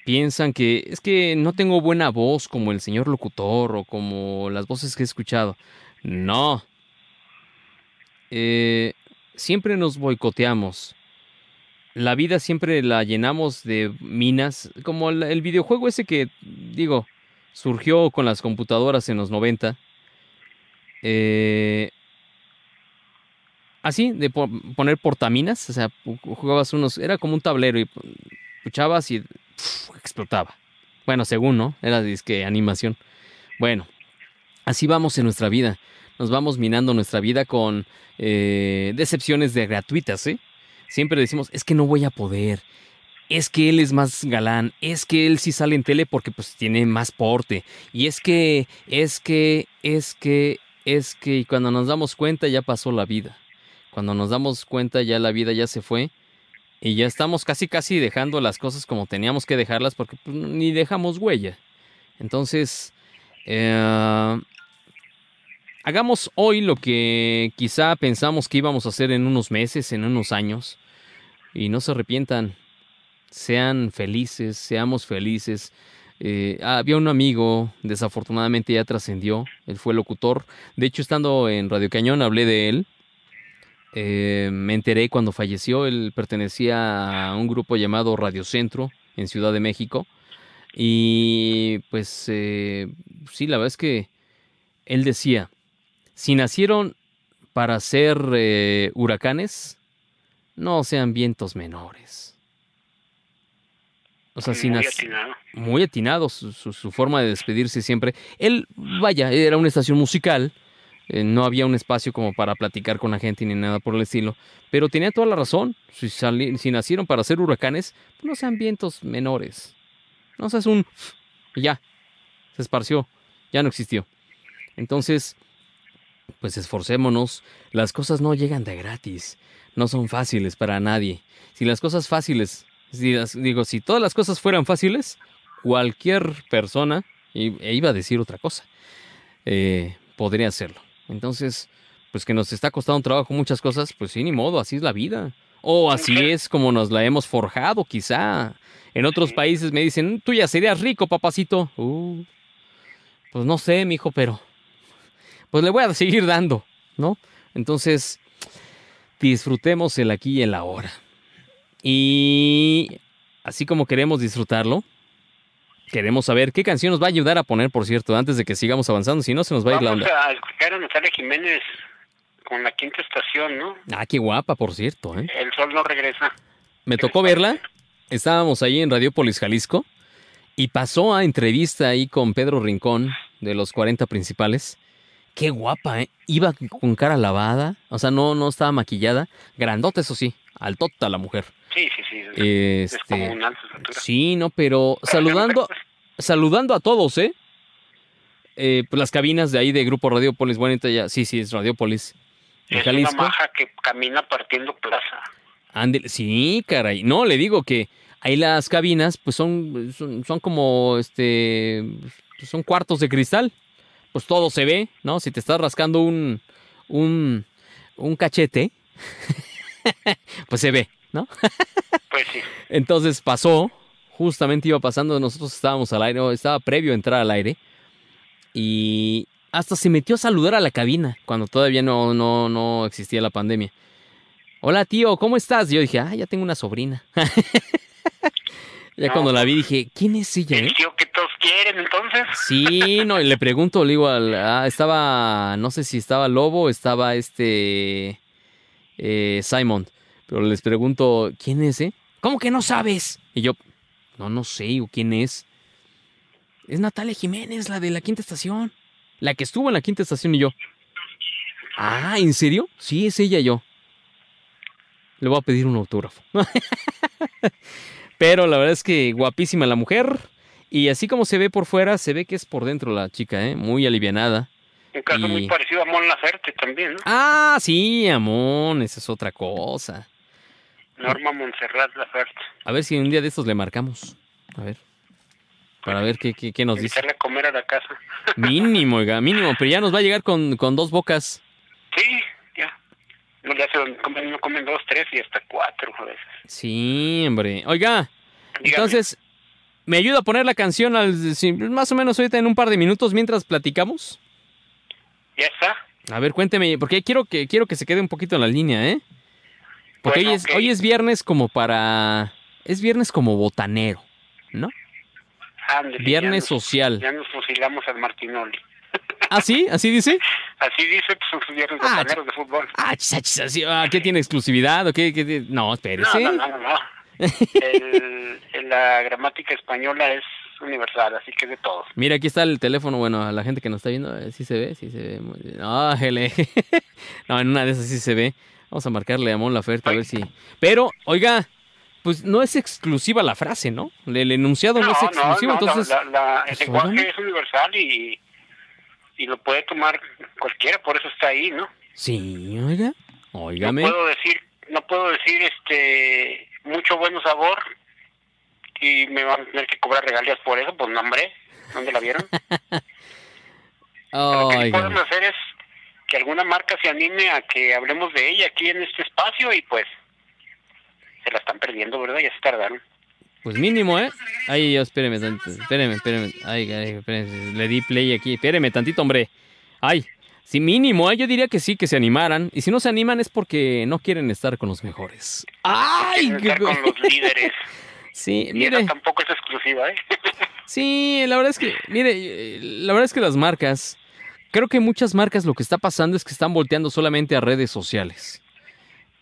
piensan que es que no tengo buena voz como el señor locutor o como las voces que he escuchado. No. Eh, siempre nos boicoteamos. La vida siempre la llenamos de minas, como el, videojuego ese que, digo, surgió con las computadoras en los 90. Eh, así, de po- poner portaminas, o sea, jugabas unos, era como un tablero y pu- puchabas y explotaba. Bueno, según, ¿no? Era disque animación. Bueno, así vamos en nuestra vida. Nos vamos minando nuestra vida con eh, decepciones de gratuitas, ¿eh? Siempre decimos, es que no voy a poder. Es que él es más galán. Es que él sí sale en tele porque pues tiene más porte. Y es que, es que, es que, es que, y cuando nos damos cuenta ya pasó la vida. Cuando nos damos cuenta ya la vida ya se fue. Y ya estamos casi casi dejando las cosas como teníamos que dejarlas porque pues, ni dejamos huella. Entonces, eh, hagamos hoy lo que quizá pensamos que íbamos a hacer en unos meses, en unos años. Y no se arrepientan. Sean felices, seamos felices. Eh, había un amigo, desafortunadamente ya trascendió. Él fue locutor. De hecho, estando en Radio Cañón, hablé de él. Eh, me enteré cuando falleció. Él pertenecía a un grupo llamado Radio Centro en Ciudad de México. Y pues eh, sí, la verdad es que él decía, si nacieron para ser eh, huracanes, no sean vientos menores. O sea, si Muy nac- atinado. muy atinado su, su- su forma de despedirse siempre. Él, vaya, era una estación musical, eh, no había un espacio como para platicar con la gente ni nada por el estilo. Pero tenía toda la razón. Si, sali- si nacieron para ser huracanes, pues no sean vientos menores. No seas un... y ya. Se esparció. Ya no existió. Entonces, pues esforcémonos. Las cosas no llegan de gratis. No son fáciles para nadie. Si las cosas fáciles, si las- digo, si todas las cosas fueran fáciles, cualquier persona, e iba a decir otra cosa, eh, podría hacerlo. Entonces, pues que nos está costando un trabajo muchas cosas, pues sí, ni modo, así es la vida. O así Sí. es como nos la hemos forjado, quizá. En otros países me dicen, tú ya serías rico, papacito. Uh, pues no sé, mijo, pero pues le voy a seguir dando, ¿no? Entonces, disfrutemos el aquí y el ahora. Y así como queremos disfrutarlo, queremos saber qué canción nos va a ayudar a poner, por cierto, antes de que sigamos avanzando, si no se nos va a ir la onda. a escuchar a Natalia Jiménez con la quinta estación, ¿no? Ah, qué guapa, por cierto, ¿eh? El sol no regresa. Me tocó verla. Estábamos ahí en Radiopolis, Jalisco. Y pasó a entrevista ahí con Pedro Rincón, de los 40 principales. Qué guapa, ¿eh? Iba con cara lavada. O sea, no, no estaba maquillada. Grandota, eso sí. Altota la mujer. Sí, sí, sí. Es Este, descomunal su estatura. sí, no, pero saludando, saludando a todos, ¿eh? Eh, pues las cabinas de ahí de Grupo Radiopolis. Bueno, ya, sí, sí, es Radiopolis. En Es una maja que camina partiendo plaza. Ándele, sí, caray. No, le digo que ahí las cabinas, pues son, son, son como, este, son cuartos de cristal. Pues todo se ve, ¿no? Si te estás rascando un, un, un cachete, *laughs* pues se ve, ¿no? *laughs* Pues sí. Entonces pasó, justamente iba pasando, nosotros estábamos al aire, estaba previo a entrar al aire, y hasta se metió a saludar a la cabina, cuando todavía no, no, no existía la pandemia. Hola tío, ¿cómo estás? Yo dije, ah, ya tengo una sobrina. *laughs* ya No. cuando la vi dije, ¿quién es ella? eh?" El tío que todos quieren, entonces. Sí, no, y le pregunto, le digo, al- ah, estaba, no sé si estaba Lobo, estaba este eh, Simon, pero les pregunto, ¿quién es, eh? ¿Cómo que no sabes? Y yo, no, no sé, ¿quién es? Es Natalia Jiménez, la de la quinta estación, la que estuvo en la quinta estación y yo. Ah, ¿en serio? Sí, es ella y yo. Le voy a pedir un autógrafo. *laughs* Pero la verdad es que guapísima la mujer. Y así como se ve por fuera, se ve que es por dentro la chica, ¿eh? Muy alivianada. Un caso Y- muy parecido a Mon Laferte también, ¿no? Ah, sí, Amón, esa es otra cosa. Norma Montserrat Laferte. A ver si un día de estos le marcamos. A ver. Para ver qué, qué, qué nos dice. A comer a la casa. Mínimo, oiga, mínimo. Pero ya nos va a llegar con, con dos bocas. Sí, ya. Se comen, dos, tres y hasta cuatro a veces. Sí, hombre. Oiga, Dígame. entonces, ¿me ayuda a poner la canción al, más o menos ahorita en un par de minutos mientras platicamos? ¿Ya está? A ver, cuénteme, porque quiero que, quiero que se quede un poquito en la línea, ¿eh? Porque Bueno, hoy, es, hoy es viernes como para... Es viernes como botanero, ¿no? Viernes ya nos- social. Ya nos fusilamos al Martinoli. ¿Ah, sí? ¿Así dice? Así dice, pues viernes Ah, botaneros de fútbol. Ah, así, ah, ¿qué tiene exclusividad o qué? No, No, espérese. no, no, no. no. El- la gramática española es universal, así que es de todos. Mira, aquí está el teléfono. Bueno, a la gente que nos está viendo, eh, sí se ve, sí se ve. Muy bien. Ah, *laughs* no, en una de esas sí se ve. Vamos a marcarle a Mon Laferte a ver si. Pero, oiga, pues no es exclusiva la frase, ¿no? El, enunciado no, es exclusivo, no, entonces. la- la- el pues, lenguaje es universal y, y lo puede tomar cualquiera, por eso está ahí, ¿no? Sí, oiga. Óigame. No puedo decir, no puedo decir este mucho bueno sabor y me van a tener que cobrar regalías por eso, pues no, hombre, ¿dónde la vieron? *laughs* Lo que sí podemos hacer es que alguna marca se anime a que hablemos de ella aquí en este espacio y pues se la están perdiendo, ¿verdad? Ya se tardaron. Pues mínimo, ¿eh? Ay, yo, espéreme tantito. Espéreme, espéreme. Ay, ay, espéreme. Le di play aquí. Espéreme tantito, hombre. Ay, sí, mínimo, ¿eh? Yo diría que sí, que se animaran. Y si no se animan es porque no quieren estar con los mejores. ¡Ay! Estar con los líderes. *laughs* Sí, Y mire. esa tampoco es exclusiva, ¿eh? *laughs* Sí, la verdad es que, mire, la verdad es que las marcas, creo que muchas marcas lo que está pasando es que están volteando solamente a redes sociales.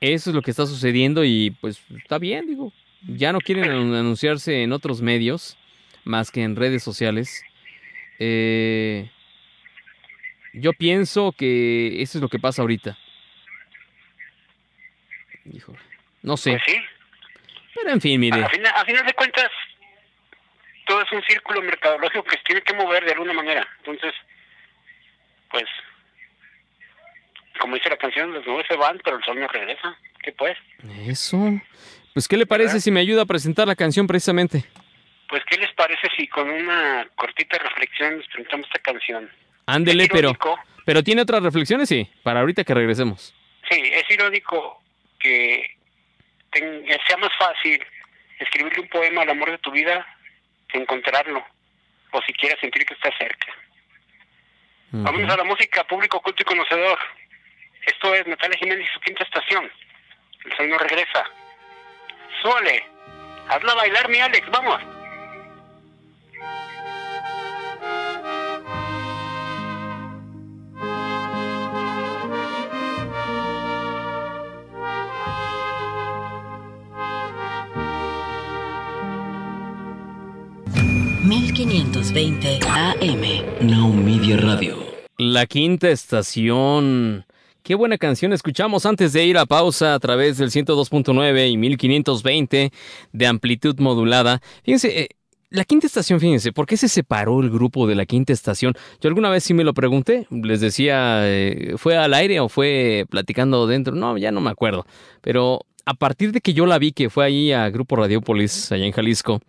Eso es lo que está sucediendo y pues está bien, digo. Ya no quieren anun- anunciarse en otros medios más que en redes sociales. Eh, Yo pienso que eso es lo que pasa ahorita. Híjole. No sé. Pues sí. Pero en fin, mire. A final, a final de cuentas, todo es un círculo mercadológico que se tiene que mover de alguna manera. Entonces, pues, como dice la canción, los nubes se van, pero el sol no regresa. ¿Qué pues? Eso. Pues, ¿qué le parece si me ayuda a presentar la canción precisamente? Pues, ¿qué les parece si con una cortita reflexión nos presentamos esta canción? Ándele, pero, pero tiene otras reflexiones, sí, para ahorita que regresemos. Sí, es irónico que ten- que sea más fácil escribirle un poema al amor de tu vida que encontrarlo, o siquiera sentir que está cerca. Vamos a la música, público culto y conocedor. Esto es Natalia Jiménez y su quinta estación. El sol no regresa. Suele. Hazla bailar, mi Alex, vamos. mil 1520 AM. Now Media Radio. La quinta estación. Qué buena canción escuchamos antes de ir a pausa a través del 102.9 y 1520 de amplitud modulada. Fíjense, eh, la quinta estación, fíjense, ¿por qué se separó el grupo de la quinta estación? Yo alguna vez sí me lo pregunté, les decía, eh, ¿fue al aire o fue platicando dentro? No, ya no me acuerdo. Pero a partir de que yo la vi, que fue ahí a Grupo Radiopolis, allá en Jalisco,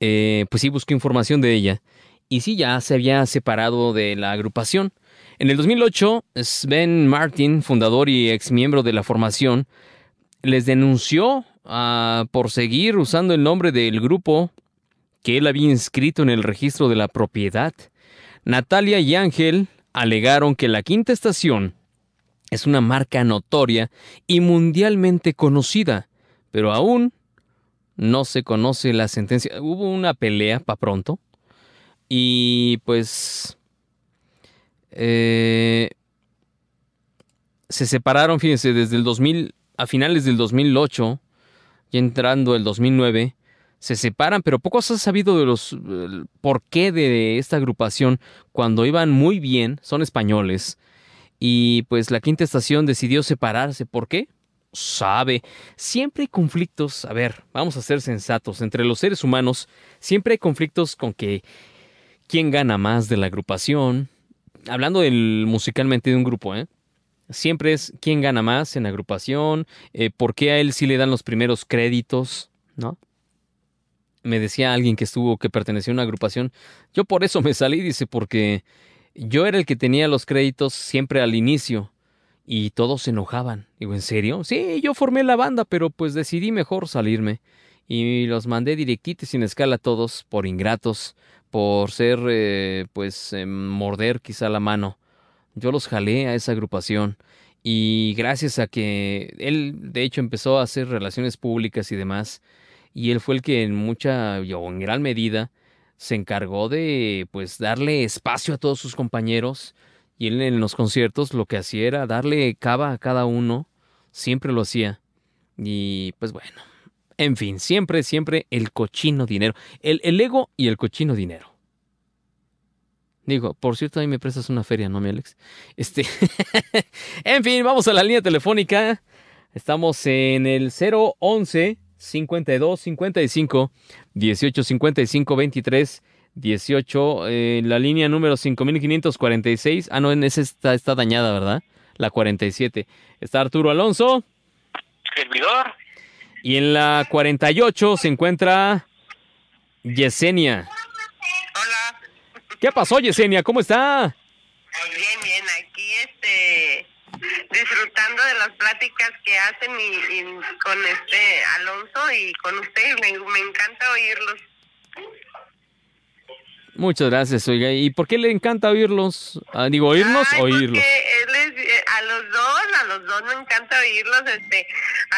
eh, pues sí busqué información de ella. Y sí, ya se había separado de la agrupación. En el 2008, Sven Martin, fundador y exmiembro de la formación, les denunció ah, por seguir usando el nombre del grupo que él había inscrito en el registro de la propiedad. Natalia y Ángel alegaron que la quinta estación es una marca notoria y mundialmente conocida, pero aún no se conoce la sentencia. Hubo una pelea para pronto y pues eh, se separaron, fíjense, desde el 2000 a finales del 2008 y entrando el 2009 se separan, pero poco se ha sabido de los el por qué de esta agrupación cuando iban muy bien, son españoles y pues la quinta estación decidió separarse, ¿por qué? Sabe, siempre hay conflictos, a ver, vamos a ser sensatos, entre los seres humanos siempre hay conflictos con que quién gana más de la agrupación, hablando del musicalmente de un grupo, ¿eh? Siempre es quién gana más en agrupación, eh, por qué a él sí le dan los primeros créditos, ¿no? Me decía alguien que estuvo, que pertenecía a una agrupación, yo por eso me salí, dice, porque yo era el que tenía los créditos siempre al inicio y todos se enojaban. Digo, ¿en serio? Sí, yo formé la banda, pero pues decidí mejor salirme y los mandé directitos sin escala a todos por ingratos, por ser, eh, pues, eh, morder quizá la mano. Yo los jalé a esa agrupación y gracias a que él, de hecho, empezó a hacer relaciones públicas y demás, y él fue el que en mucha, o en gran medida, se encargó de, pues, darle espacio a todos sus compañeros, y él en los conciertos lo que hacía era darle cava a cada uno, siempre lo hacía. Y pues bueno, en fin, siempre, siempre el cochino dinero. El, el ego y el cochino dinero. Digo, por cierto, ahí me prestas una feria, ¿no, mi Alex? Este. *laughs* en fin, vamos a la línea telefónica. Estamos en el 011 52 55 18 55 23 18. eh, la línea número 5546. Ah, no, en esa está, está dañada, ¿verdad? La 47. Está Arturo Alonso. Servidor. Y en la 48 se encuentra Yesenia. Hola, ¿Qué pasó, Yesenia? ¿Cómo está? bien, bien, aquí este disfrutando de las pláticas que hacen y, y con este Alonso y con usted, me, me encanta oírlos. Muchas gracias, oiga. ¿Y por qué le encanta oírlos? Ah, digo, oírnos o oírlos. Porque él es, eh, a los dos, a los dos me encanta oírlos, este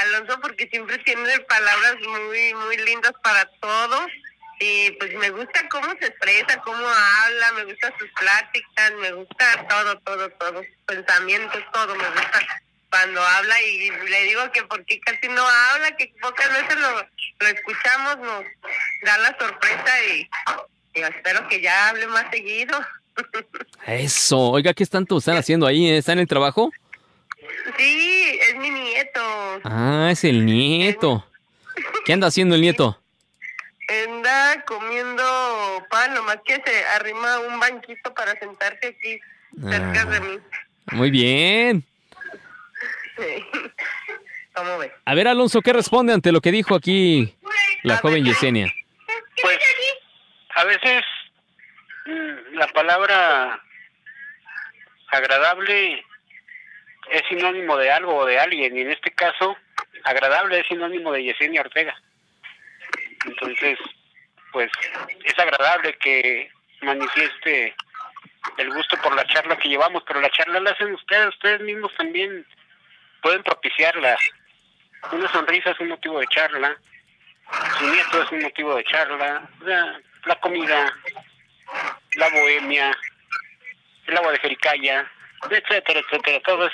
Alonso porque siempre tiene palabras muy, muy lindas para todo y pues me gusta cómo se expresa, cómo habla, me gusta sus pláticas, me gusta todo, todo, todo, pensamientos, todo me gusta cuando habla y le digo que porque casi no habla, que pocas veces lo, lo escuchamos, nos da la sorpresa y, espero que ya hable más seguido. *laughs* Eso. Oiga, ¿qué tanto están haciendo ahí? ¿Está en el trabajo? Sí, es mi nieto. Ah, es el nieto. ¿Qué anda haciendo el nieto? Anda comiendo pan, nomás que se arrima un banquito para sentarse aquí cerca de mí. Muy bien. Sí. ¿Cómo ves? A ver, Alonso, ¿qué responde ante lo que dijo aquí la A joven ver. Yesenia? Pues a veces la palabra agradable es sinónimo de algo o de alguien, y en este caso, agradable es sinónimo de Yesenia Ortega. Entonces, pues es agradable que manifieste el gusto por la charla que llevamos, pero la charla la hacen ustedes, ustedes mismos también pueden propiciarla. Una sonrisa es un motivo de charla, su nieto es un motivo de charla, sea, la comida, la bohemia, el agua de jericaya, etcétera, etcétera, todo es,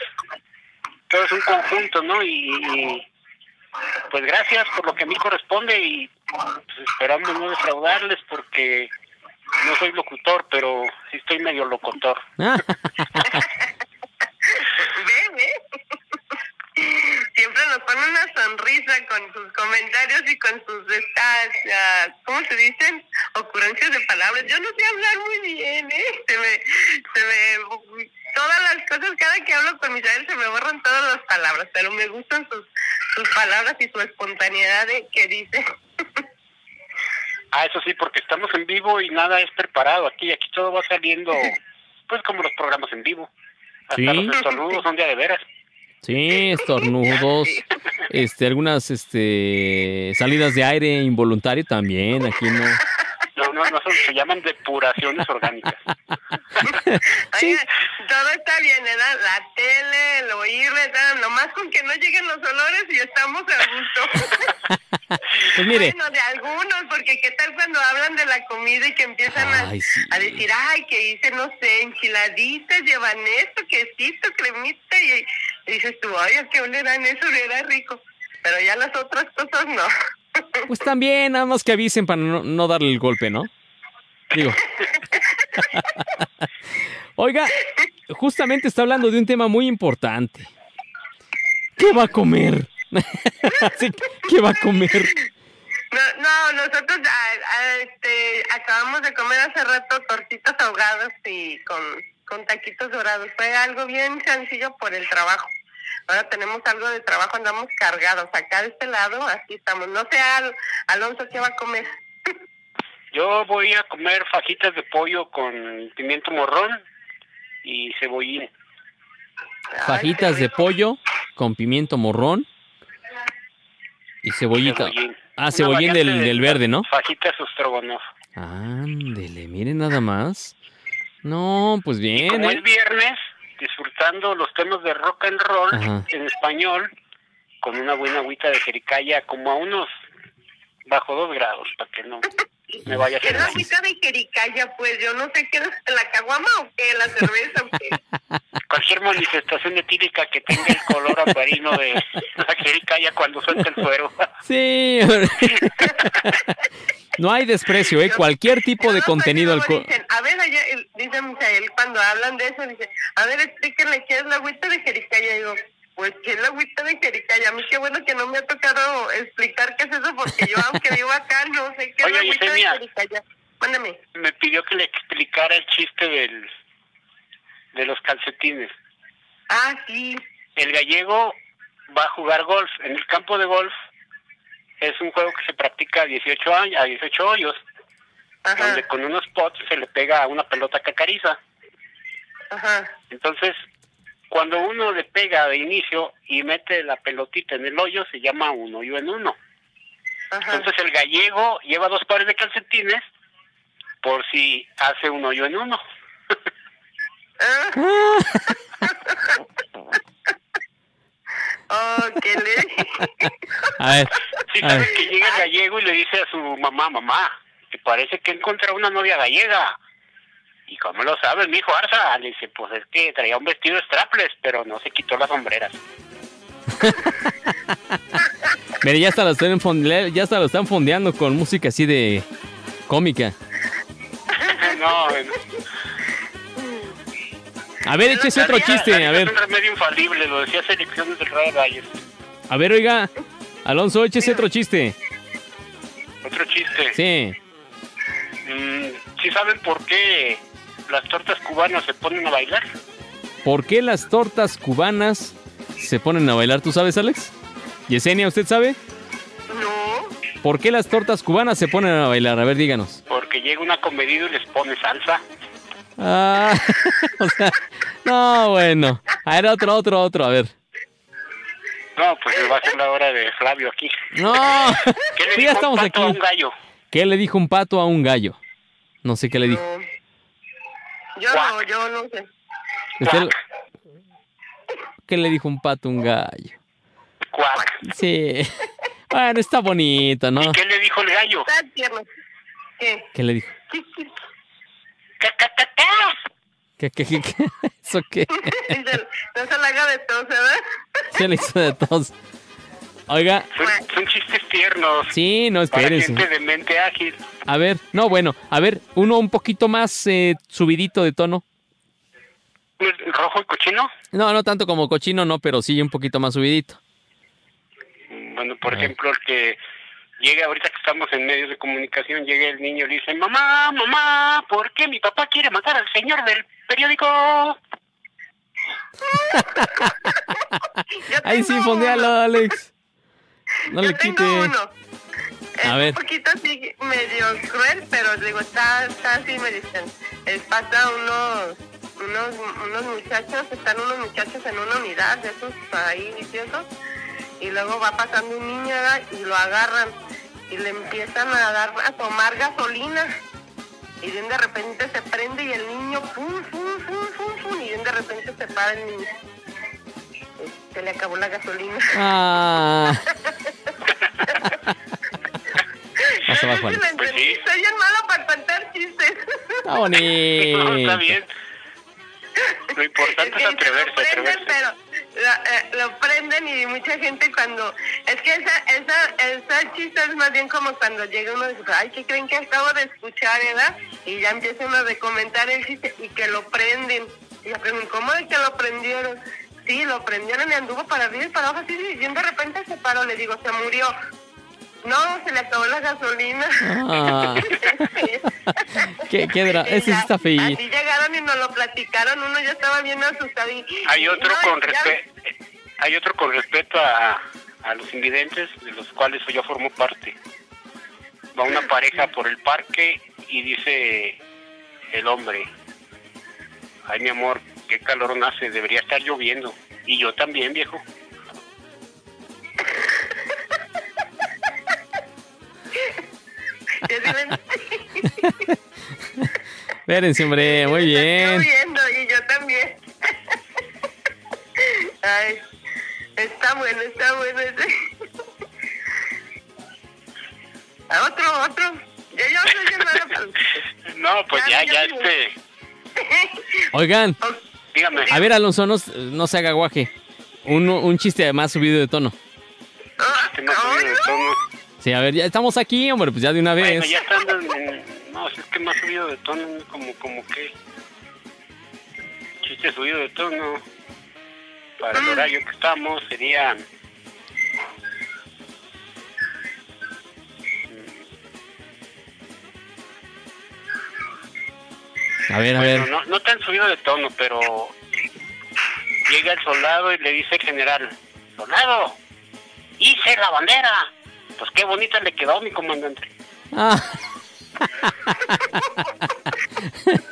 todo es un conjunto, ¿no? Y, pues gracias por lo que a mí corresponde y pues, esperando no defraudarles porque no soy locutor, pero sí estoy medio locutor. *laughs* Ve, ve. Siempre nos pone una sonrisa con sus comentarios y con sus estas, ah, ¿cómo se dicen? Ocurrencias de palabras. Yo no sé hablar muy bien, ¿eh? Se me, se me, todas las cosas, cada que hablo con mis padres se me borran todas las palabras, pero me gustan sus, sus palabras y su espontaneidad de que dice. *laughs* Ah, eso sí, porque estamos en vivo y nada es preparado aquí. Aquí todo va saliendo, *laughs* pues como los programas en vivo. Hasta Sí. los *laughs* estornudos son de a de veras. Sí, estornudos, este, algunas este, salidas de aire involuntario también, aquí no. No, no, se llaman depuraciones orgánicas. *laughs* Oiga, todo está bien, ¿verdad? La tele, el oírle, tal, nomás con que no lleguen los olores y estamos a gusto. *laughs* Pues mire, Bueno, de algunos, porque qué tal cuando hablan de la comida y que empiezan a, sí. decir, ay, que hice, no sé, enchiladitas, llevan esto, quesito, cremita, y dices tú, ay, ¿a qué le dan eso? Le era rico. Pero ya las otras cosas no. *laughs* pues también, nada más que avisen para no, no darle el golpe, ¿no? Digo. *laughs* Oiga, justamente está hablando de un tema muy importante. ¿Qué va a comer? *laughs* Que, ¿Qué va a comer? No, no nosotros ah, ah, este, acabamos de comer hace rato tortitas ahogadas y con, con taquitos dorados. Fue algo bien sencillo por el trabajo. Ahora tenemos algo de trabajo, andamos cargados. Acá de este lado, así estamos. No sé, Al- Alonso, ¿qué va a comer? *laughs* Yo voy a comer fajitas de pollo con pimiento morrón y cebollín. Fajitas Ay, de pollo con pimiento morrón y cebollita. Cebollín. Ah, cebollín del, de del verde, ¿no? Fajitas stroganoff. Ándele, miren nada más. No, pues bien, Como ¿eh? es viernes, disfrutando los temas de rock and roll Ajá. en español, con una buena agüita de jericaya, como a unos bajo dos grados, para que no *laughs* me vaya a ¿Qué hacer es agüita de jericaya? Pues yo no sé qué es, ¿la caguama o qué? ¿La cerveza o qué? *laughs* Cualquier manifestación etílica que tenga el color amarino de la jericaya cuando suelta el suero. *laughs* Sí. no hay desprecio, ¿eh? Cualquier tipo de contenido dicen, a ver, allá, dice Misael, cuando hablan de eso, dice, a ver, explíquenle qué es la agüita de jericaya. Y digo, pues, ¿qué es la agüita de jericaya? A mí qué bueno que no me ha tocado explicar qué es eso, porque yo, aunque vivo acá, no sé qué es Oye, la agüita Yesenia. de jericaya. Mándame. Me pidió que le explicara el chiste del de los calcetines. Ah, sí. El gallego va a jugar golf. En el campo de golf es un juego que se practica a 18 años, a 18 hoyos, Ajá, donde con unos pots se le pega a una pelota cacariza. ajá. Entonces, cuando uno le pega de inicio y mete la pelotita en el hoyo, se llama un hoyo en uno. Ajá. Entonces el gallego lleva dos pares de calcetines por si hace un hoyo en uno. *laughs* Oh, ¿qué le A ver, Si a sabes ver. que llega el gallego y le dice a su mamá, mamá, que parece que encontró una novia gallega. ¿Y cómo lo sabes, mi hijo Arza? Le dice, pues es que traía un vestido strapless, pero no se quitó las sombreras. *laughs* Mire, ya hasta lo están fonde- ya hasta lo están fondeando con música así de cómica. *laughs* no, bueno. A ver, échese otro La chiste, a ver. Es un remedio infalible, lo decía selecciones del Real Valles. A ver, oiga. Alonso, échese otro chiste. Otro chiste. Sí. Mm, ¿Sí saben por qué las tortas cubanas se ponen a bailar? ¿Por qué las tortas cubanas se ponen a bailar? ¿Tú sabes, Alex? Yesenia, ¿usted sabe? No, ¿Por qué las tortas cubanas se ponen a bailar? A ver, díganos. Porque llega una comedido y les pone salsa. Ah, *laughs* o sea, no, bueno. A ver, otro, otro, otro, a ver. No, pues va a ser la hora de Flavio aquí. No, ¿Qué le sí, dijo ya un pato a un gallo? ¿Qué le dijo un pato a un gallo? No sé qué le dijo. no. Yo no, yo no sé. Usted- ¿Qué le dijo un pato a un gallo? Cuac. Sí. Bueno, está bonito, ¿no? ¿Y qué le dijo el gallo? Está tierno. ¿Qué? ¿Qué le dijo? ¿Qué, qué, qué, qué? *laughs* ¿Eso qué? *laughs* No se la haga de tos, ¿verdad? Se le hizo de todos. Oiga, Son, son chistes tiernos. sí, no, Para espérense. gente de mente ágil. A ver, no, bueno, a ver, uno un poquito más eh, subidito de tono. ¿Rojo y cochino? No, no tanto como cochino, no, pero sí un poquito más subidito. Bueno, por Ah. ejemplo, el que llega ahorita que estamos en medios de comunicación, llega el niño y le dice, mamá, mamá, ¿por qué mi papá quiere matar al señor del periódico? *laughs* Ahí sí, fondealo. Alex. No Yo le tengo quite. uno. Es A ver. un poquito así medio cruel, pero digo, está, está así, me dicen. Es, pasa unos, unos, unos muchachos, están unos muchachos en una unidad de esos ahí viciosos, y luego va pasando un niño ¿verdad? y lo agarran y le empiezan a dar, a tomar gasolina. Y de un de repente se prende y el niño, pum, pum, pum, pum, pum, y un de repente se para el niño. Se le acabó la gasolina. Ah. *laughs* No se va, Juan. Pues sí. Soy bien malo para contar chistes. Está bonito. No, está bien. Lo importante es que atreverse, lo prenden, atreverse. pero lo, eh, lo prenden y mucha gente cuando... Es que esa, esa, esa chiste es más bien como cuando llega uno y dice, ay, ¿qué creen que acabo de escuchar, verdad? Y ya empieza uno a comentar el chiste y que lo prenden. Y yo pregunto, ¿cómo de que lo prendieron? Sí, lo prendieron y anduvo para arriba y para abajo así, y de repente se paró, le digo, se murió. No, se le acabó la gasolina. Ah. *laughs* ¿Qué, qué dra- Ese sí está Así llegaron y nos lo platicaron, uno ya estaba bien asustado. Y, Hay otro no, con ya- respeto, hay otro con respeto a, a los invidentes, de los cuales yo formo parte. Va una *laughs* pareja por el parque y dice el hombre, ay mi amor, qué calor hace, debería estar lloviendo. Y yo también, viejo. Espérense, hombre, *laughs* muy Está bien. lloviendo y yo también. Ay, está bueno, está bueno ese. A Otro, otro. Yo chistes. *laughs* No, pues ya, Ya, ya ya, este, *laughs* Oigan, dígame. a ver, Alonso, no, no se haga guaje. Un, un chiste más subido de tono. Ah, más ay, subido de no. tono. Sí, a ver, ya estamos aquí, hombre, pues ya de una Bueno, vez. ya estando en, en- No, si es que más subido de tono, como, como que... Chiste subido de tono. Para el horario que estamos sería... A ver, a Bueno, ver. no, no tan subido de tono, pero... Llega el soldado y le dice al general, soldado, hice la bandera. Pues qué bonita le quedó mi comandante. Ah. *laughs*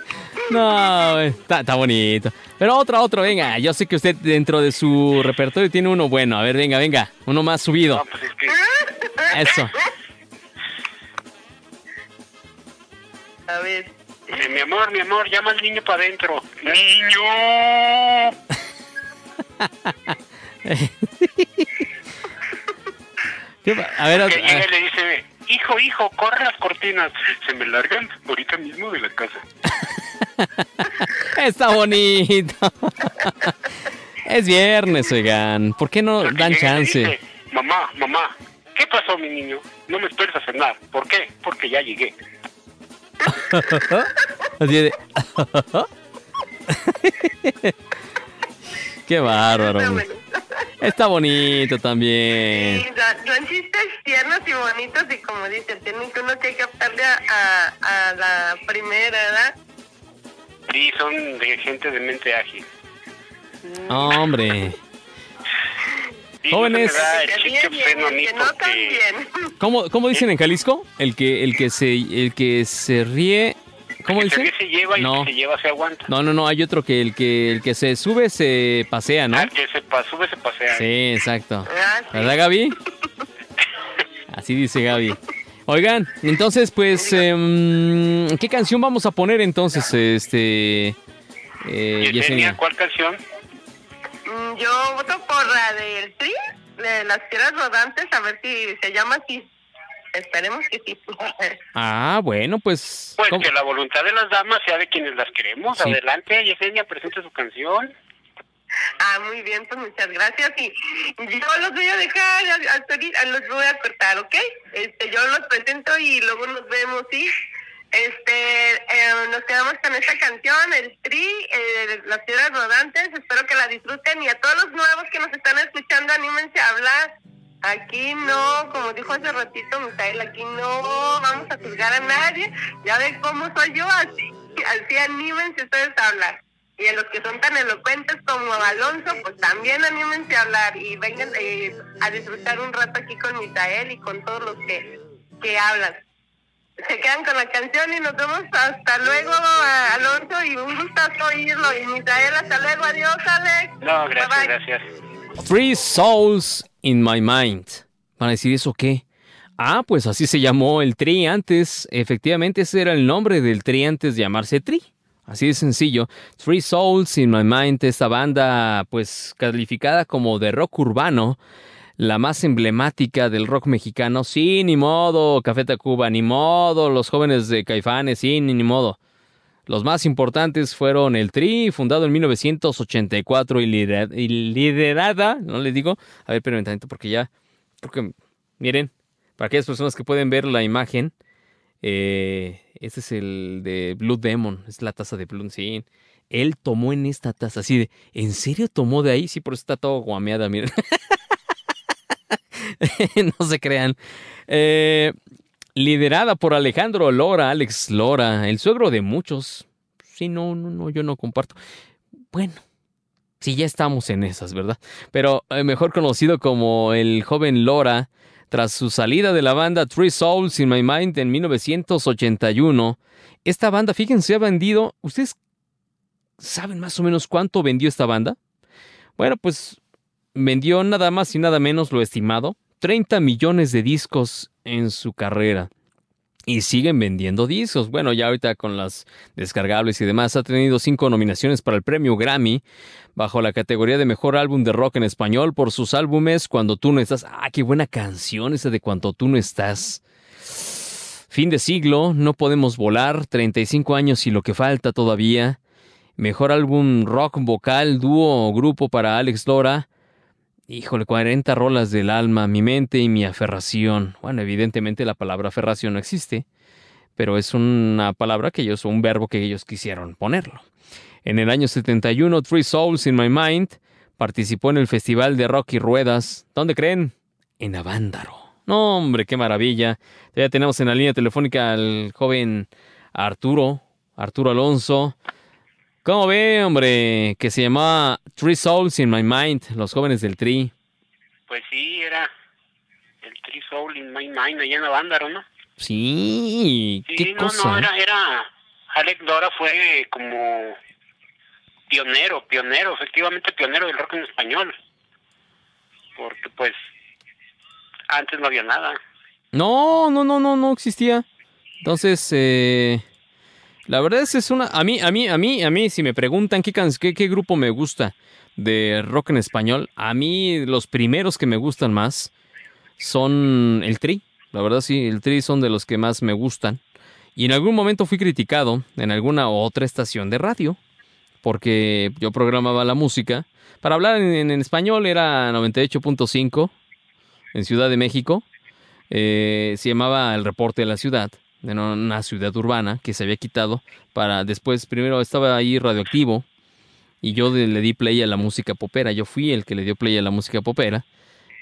No, está, está bonito. Pero otro, otro, venga. Yo sé que usted dentro de su repertorio tiene uno bueno. A ver, venga, venga. Uno más No, subido. pues es que... Eso. A ver. Dice, mi amor, mi amor, llama al niño para adentro. ¡Niño! *laughs* ¿Qué pa- A ver, Que otro- llega y le dice, hijo, hijo, corre las cortinas. Se me largan ahorita mismo de la casa. *laughs* está bonito. *laughs* Es viernes, oigan. ¿Por qué no Porque dan chance? dice, mamá, mamá, ¿qué pasó, mi niño? No me esperes a cenar. ¿Por qué? Porque ya llegué. Así de. Qué bárbaro. Está bonito. Está bonito Sí, también. son, son chistes tiernos y bonitos y como dice, tienen que uno que captarle a, a, a la primera, ¿verdad? Sí, son de gente de mente ágil. Hombre. Jóvenes. ¿Cómo, cómo dicen en Jalisco? El que, el que se, el que se ríe. ¿Cómo el que se lleva y No. el que se lleva se aguanta. No, no, no. Hay otro que el que, el que se sube se pasea, ¿no? Al que se pa- sube se pasea. Sí, exacto. Ah, sí. ¿Verdad, Gaby? *laughs* Así dice Gaby. Oigan, entonces, pues, em, ¿qué canción vamos a poner entonces, este, eh, Yesenia, Yesenia? ¿cuál canción? Mm, Yo voto por la del Tri, de las tierras rodantes, a ver si se llama así. Esperemos que sí. *laughs* Ah, bueno, pues, Pues ¿cómo? que la voluntad de las damas sea de quienes las queremos. Sí. Adelante, Yesenia, presente su canción. Ah, muy bien, pues muchas gracias. Y yo los voy a dejar, a- hasta ahorita los voy a cortar, ¿ok? Este, yo los presento y luego nos vemos, ¿sí? Este, eh, nos quedamos con esta canción, el Tri, eh, Las Tierras Rodantes. Espero que la disfruten y a todos los nuevos que nos están escuchando, anímense a hablar. Aquí no, como dijo hace ratito Misael, aquí no vamos a juzgar a nadie. Ya ven cómo soy yo, así, así anímense ustedes a hablar. Y a los que son tan elocuentes como Alonso, pues también anímense a hablar y vengan eh, a disfrutar un rato aquí con Misael y con todos los que, que hablan. Se quedan con la canción y nos vemos hasta luego, Alonso, y un gustazo oírlo. Y Misael, hasta luego, adiós, Alex. No, gracias, Bye, bye. gracias. Three Souls in My Mind. ¿Van a decir eso qué? Ah, pues así se llamó el Tri antes. Efectivamente, ese era el nombre del Tri antes de llamarse Tri. Así de sencillo. Three Souls in My Mind, esta banda, pues calificada como de rock urbano, la más emblemática del rock mexicano. Sí, ni modo, Café Tacuba, ni modo, los jóvenes de Caifanes, sí, ni, ni modo. Los más importantes fueron el Tri, fundado en 1984 y, lidera- y liderada, no les digo, a ver, momento porque ya, porque, miren, para aquellas personas que pueden ver la imagen, eh, este es el de Blue Demon, es la taza de Blue, sí. Él tomó en esta taza, así de, ¿en serio tomó de ahí? Sí, por eso está todo guameada, miren. *laughs* *laughs* no se crean. Eh, liderada por Alejandro Lora, Alex Lora, el suegro de muchos. Sí, no, no, no, yo no comparto. Bueno, sí, ya estamos en esas, ¿verdad? Pero eh, mejor conocido como el joven Lora, tras su salida de la banda Three Souls in My Mind en 1981, esta banda, fíjense, ha vendido. ¿Ustedes saben más o menos cuánto vendió esta banda? Bueno, pues vendió nada más y nada menos lo estimado, 30 millones de discos en su carrera. Y siguen vendiendo discos. Bueno, ya ahorita con las descargables y demás, ha tenido cinco nominaciones para el premio Grammy bajo la categoría de mejor álbum de rock en español por sus álbumes Cuando tú no estás. Ah, qué buena canción esa de Cuando tú no estás. Fin de siglo, No podemos volar, 35 años y lo que falta todavía. Mejor álbum rock vocal, dúo o grupo para Alex Lora. Híjole, 40 rolas del alma, mi mente y mi aferración. Bueno, evidentemente la palabra aferración no existe, pero es una palabra que ellos, un verbo que ellos quisieron ponerlo. En el año 71, Three Souls in My Mind participó en el Festival de Rock y Ruedas. ¿Dónde creen? En Avándaro. No, hombre, qué maravilla. Ya tenemos en la línea telefónica al joven Arturo, Arturo Alonso. ¿Cómo ve, hombre? Que se llamaba Three Souls in My Mind, los jóvenes del Tri. Pues sí, era el Tree Soul in My Mind allá en Avándaro, ¿no? Sí, Sí, qué no, cosa. no, ¿eh? era, era... Alex Lora fue como pionero, pionero, efectivamente pionero del rock en español. Porque pues antes no había nada. No, no, no, no, no existía. Entonces, eh, la verdad es es una. A mí, a mí, a mí, a mí, si me preguntan qué, qué, grupo me gusta de rock en español, a mí los primeros que me gustan más son el Tri. La verdad, sí, el Tri son de los que más me gustan. Y en algún momento fui criticado en alguna otra estación de radio porque yo programaba la música. Para hablar en, en español era 98.5 en Ciudad de México. Eh, se llamaba El Reporte de la Ciudad, de una ciudad urbana que se había quitado para después, primero estaba ahí radioactivo y yo le di play a la música popera. Yo fui el que le dio play a la música popera.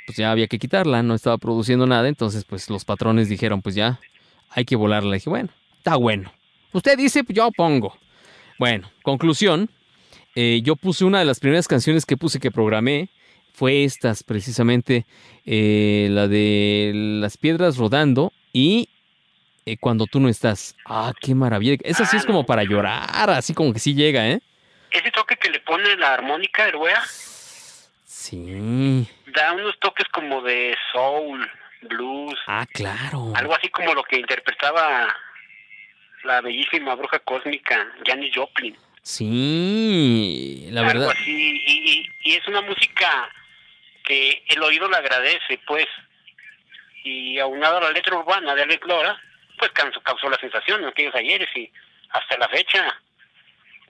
Pues ya había que quitarla, no estaba produciendo nada. Entonces, pues los patrones dijeron, pues ya hay que volarla. Le dije, bueno, está bueno. Usted dice, pues yo pongo. Bueno, conclusión. eh, yo puse una de las primeras canciones que puse que programé. Fue estas, precisamente. eh, la de Las Piedras Rodando y eh, Cuando tú no estás. Ah, qué maravilla. Esa sí es como para llorar, así como que sí llega, ¿eh? Ese toque que le pone la armónica wea Sí. da unos toques como de soul, blues, Ah, claro. algo así como lo que interpretaba la bellísima bruja cósmica Janis Joplin. Sí, la algo verdad. así y, y, y es una música que el oído le agradece pues y aunado a la letra urbana de Alex Lora pues causó, la sensación en aquellos ayeres y hasta la fecha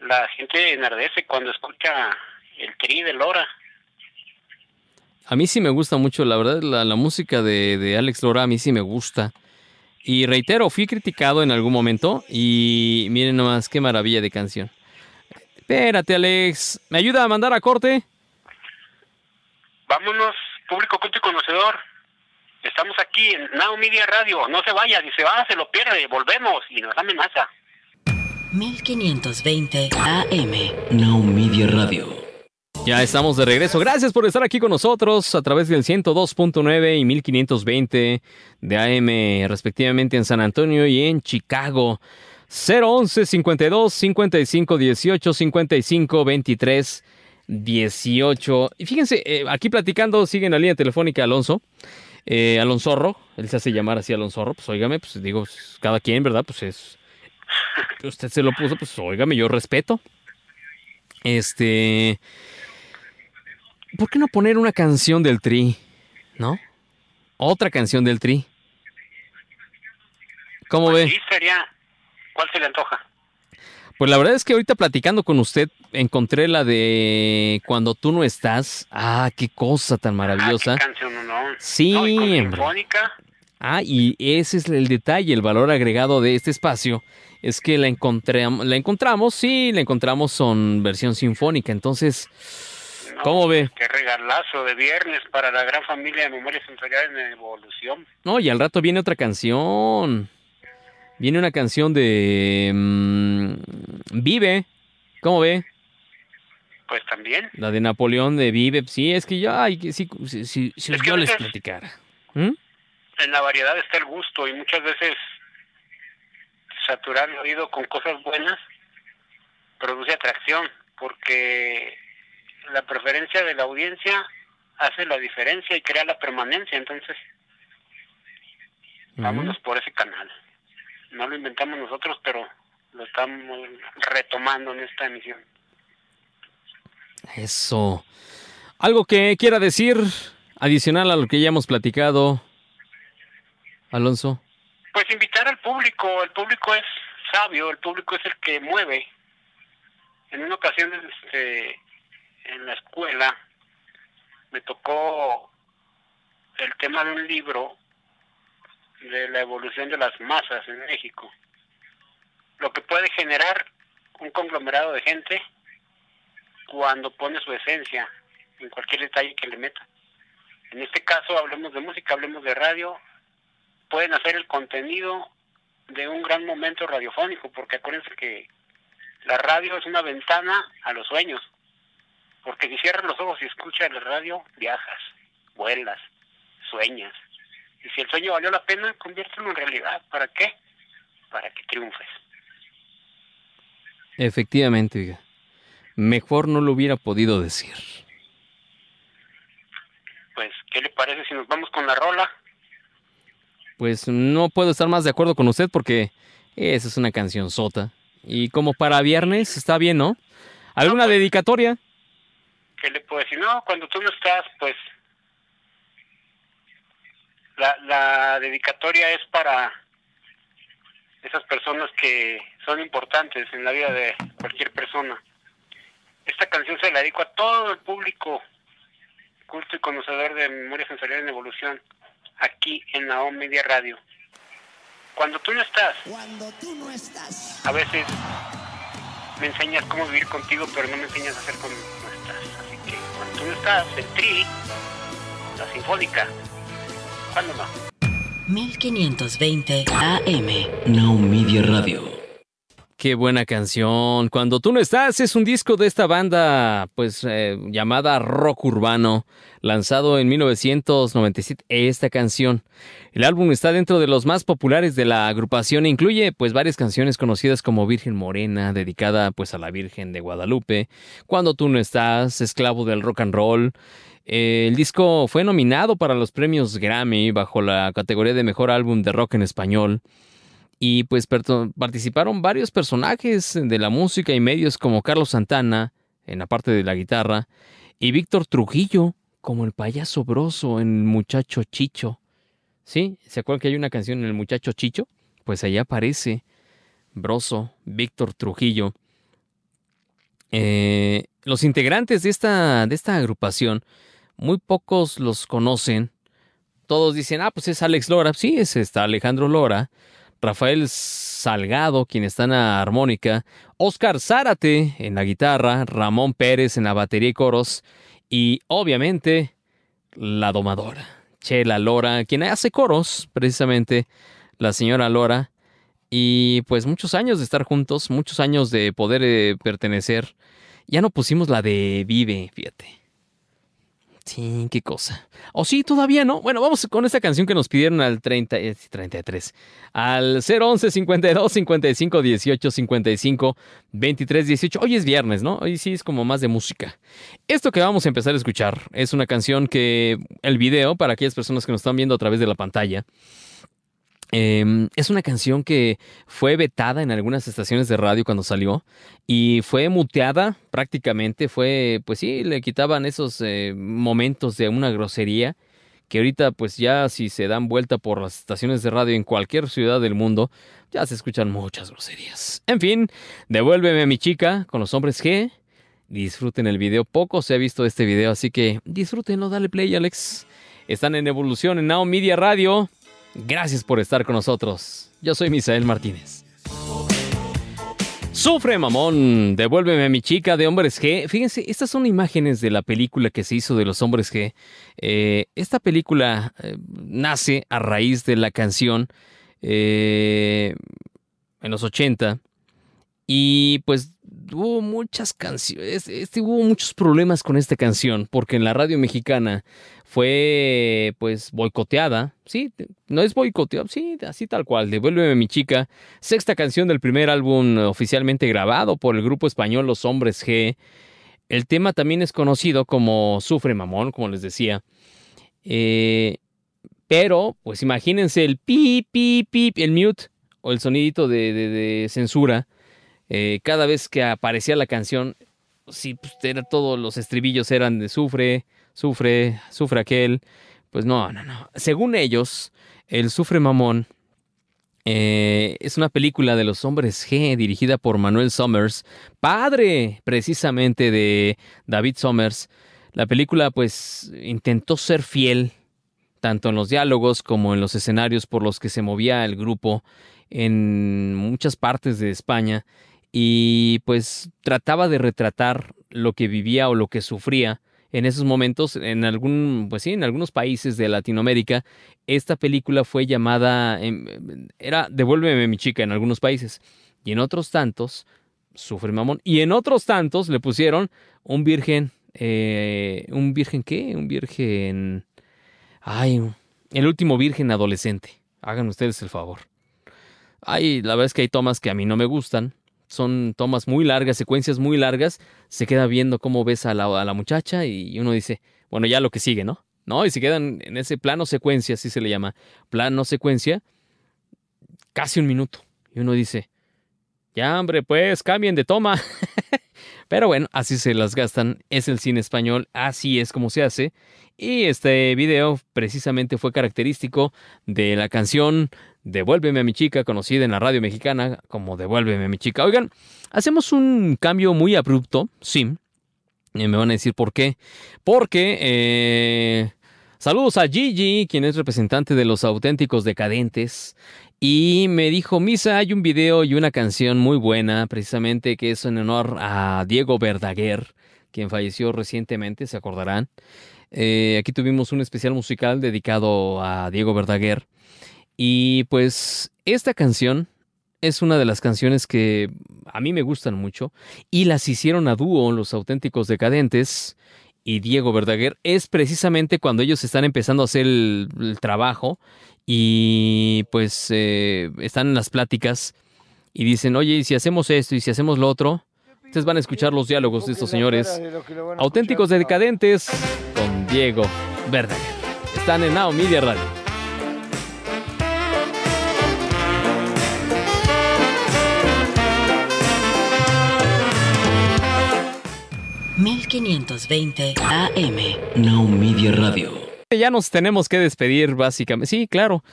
la gente enardece cuando escucha el tri de Lora A mí sí me gusta mucho, la verdad, la, la música de, de Alex Lora a mí sí me gusta. Y reitero, fui criticado en algún momento y miren nomás qué maravilla de canción. Espérate, Alex. ¿Me ayuda a mandar a corte? vámonos público culto y conocedor estamos aquí en Now Media Radio no se vaya si se va se lo pierde volvemos y nos amenaza 1520 AM. Now Media Radio. Ya estamos de regreso. Gracias por estar aquí con nosotros a través del 102.9 y 1520 de AM, respectivamente en San Antonio y en Chicago. 011 52 55 18 55 23 18. Y fíjense, eh, aquí platicando, sigue en la línea telefónica Alonso. Eh, Alonsorro, él se hace llamar así Alonsorro, pues óigame, pues digo, pues, cada quien, ¿verdad? Pues es. Usted se lo puso, pues óigame, yo respeto. Este. ¿Por qué no poner una canción del Tri? ¿No? Otra canción del Tri. ¿Cómo ve? sí sería ¿cuál se le antoja? Pues la verdad es que ahorita platicando con usted encontré la de Cuando tú no estás. Ah, qué cosa tan maravillosa. Ah, qué canción, ¿no? no. Sí, No, y sinfónica Ah, y ese es el detalle, el valor agregado de este espacio. Es que la, encontré, la encontramos, sí, la encontramos en versión sinfónica. Entonces, no, ¿cómo ve? qué regalazo de viernes para la gran familia de Memorias Sensoriales en Evolución No, y al rato viene otra canción. Viene una canción de mm, Vive. ¿Cómo ve? pues también La de Napoleón de Vive. Sí, es que ya, ay, que sí, si, si- yo les platicara. ¿Mm? en la variedad está el gusto y muchas veces saturar el oído con cosas buenas produce atracción porque la preferencia de la audiencia hace la diferencia y crea la permanencia entonces vámonos por ese canal no lo inventamos nosotros pero lo estamos retomando en esta emisión Eso. Algo que quiera decir adicional a lo que ya hemos platicado, Alonso. Pues invitar al público, el público es sabio, el público es el que mueve. En una ocasión este, en la escuela me tocó el tema de un libro de la evolución de las masas en México. Lo que puede generar un conglomerado de gente cuando pone su esencia en cualquier detalle que le meta. En este caso hablemos de música, hablemos de radio, pueden hacer el contenido de un gran momento radiofónico, porque acuérdense que la radio es una ventana a los sueños, porque si cierras los ojos y escuchas la radio, viajas, vuelas, sueñas. Y si el sueño valió la pena, conviértelo en realidad. ¿Para qué? Para que triunfes. Efectivamente. Mejor no lo hubiera podido decir. Pues, ¿qué le parece si nos vamos con la rola? Pues no puedo estar más de acuerdo con usted porque esa es una canción sota. Y como para viernes está bien, ¿no? ¿Alguna dedicatoria? ¿Qué le puedo decir? No, cuando tú no estás, pues la, la dedicatoria es para esas personas que son importantes en la vida de cualquier persona. Esta canción se la dedico a todo el público culto y conocedor de memoria sensorial en evolución aquí en la OM Media Radio. Cuando tú no estás, Cuando tú no estás. a veces me enseñas cómo vivir contigo, pero no me enseñas a hacer cuando no estás. Así que cuando tú no estás, el tri, la sinfónica, ¿cuándo no? 1520 AM. Now Media Radio. Qué buena canción. Cuando tú no estás es un disco de esta banda pues eh, llamada Rock Urbano, lanzado en 1997 esta canción. El álbum está dentro de los más populares de la agrupación e incluye pues varias canciones conocidas como Virgen Morena, dedicada pues a la Virgen de Guadalupe, Cuando tú no estás, Esclavo del Rock and Roll. Eh, el disco fue nominado para los premios Grammy bajo la categoría de Mejor Álbum de Rock en Español. Y pues participaron varios personajes de la música y medios como Carlos Santana en la parte de la guitarra y Víctor Trujillo como el payaso broso en El Muchacho Chicho. ¿Sí? ¿Se acuerdan que hay una canción en El Muchacho Chicho? Pues ahí aparece Broso, Víctor Trujillo. Eh, los integrantes de esta, de esta agrupación, muy pocos los conocen. Todos dicen, ah, pues es Alex Lora. Sí, es está Alejandro Lora. Rafael Salgado, quien está en la armónica, Oscar Zárate en la guitarra, Ramón Pérez en la batería y coros, y obviamente la domadora, Chela Lora, quien hace coros, precisamente, la señora Lora, y pues muchos años de estar juntos, muchos años de poder eh, pertenecer. Ya no pusimos la de Vive, fíjate. Qué cosa. O sí, todavía no. Bueno, vamos con esta canción que nos pidieron al 30, 33. Eh, al 011 52 55 18 55 23 18. Hoy es viernes, ¿no? Hoy sí es como más de música. Esto que vamos a empezar a escuchar es una canción que el video, para aquellas personas que nos están viendo a través de la pantalla, Em, es una canción que fue vetada en algunas estaciones de radio cuando salió y fue muteada prácticamente, fue, pues sí, le quitaban esos eh, momentos de una grosería que ahorita pues ya si se dan vuelta por las estaciones de radio en cualquier ciudad del mundo, ya se escuchan muchas groserías. En fin, devuélveme a mi chica con los hombres G. Disfruten el video, poco se ha visto este video, así que disfrútenlo, dale play Alex. Están en evolución en Now Media Radio. Gracias por estar con nosotros. Yo soy Misael Martínez. Sufre, mamón. Devuélveme a mi chica de Hombres G. Fíjense, estas son imágenes de la película que se hizo de los Hombres G. Eh, esta película eh, nace a raíz de la canción eh, en los 80. Y pues hubo muchas canciones, este, hubo muchos problemas con esta canción, porque en la radio mexicana fue pues boicoteada, sí, no es boicoteada, sí, así tal cual, Devuélveme mi chica, sexta canción del primer álbum oficialmente grabado por el grupo español Los Hombres G. El tema también es conocido como Sufre Mamón, como les decía. Eh, pero, pues imagínense el pi, pi, pi, el mute o el sonidito de censura eh, cada vez que aparecía la canción, sí, pues era todos los estribillos eran de sufre, sufre, sufre aquel. Pues no, no, no. Según ellos, el Sufre Mamón eh, es una película de los hombres G dirigida por Manuel Summers, padre precisamente de David Summers. La película pues intentó ser fiel tanto en los diálogos como en los escenarios por los que se movía el grupo en muchas partes de España y pues trataba de retratar lo que vivía o lo que sufría en esos momentos en algún pues sí en algunos países de Latinoamérica esta película fue llamada em, era devuélveme mi chica en algunos países y en otros tantos sufre mamón y en otros tantos le pusieron un virgen eh, un virgen qué un virgen ay el último virgen adolescente hagan ustedes el favor. Ay la verdad es que hay tomas que a mí no me gustan son tomas muy largas, secuencias muy largas, se queda viendo cómo ves a la, a la muchacha y uno dice, bueno, ya lo que sigue, ¿no? ¿No? Y se quedan en ese plano secuencia, así se le llama, plano secuencia, casi un minuto. Y uno dice, ya hombre, pues cambien de toma. *laughs* Pero bueno, así se las gastan, es el cine español, así es como se hace. Y este video precisamente fue característico de la canción Devuélveme a mi chica, conocida en la radio mexicana como Devuélveme a mi chica. Oigan, hacemos un cambio muy abrupto, sí. Y me van a decir por qué. Porque eh, saludos a Gigi, quien es representante de los auténticos decadentes. Y me dijo, Misa, hay un video y una canción muy buena, precisamente que es en honor a Diego Verdaguer, quien falleció recientemente, se acordarán. Eh, aquí tuvimos un especial musical dedicado a Diego Verdaguer. Y pues esta canción es una de las canciones que a mí me gustan mucho y las hicieron a dúo los auténticos decadentes y Diego Verdaguer. Es precisamente cuando ellos están empezando a hacer el, el trabajo y pues eh, están en las pláticas y dicen, oye, ¿y si hacemos esto y si hacemos lo otro? Ustedes van a escuchar los diálogos de estos señores auténticos decadentes con Diego Verdaguer. Están en Now Media Radio. 1520 AM. Now Media Radio. Ya nos tenemos que despedir, básicamente. Sí, claro.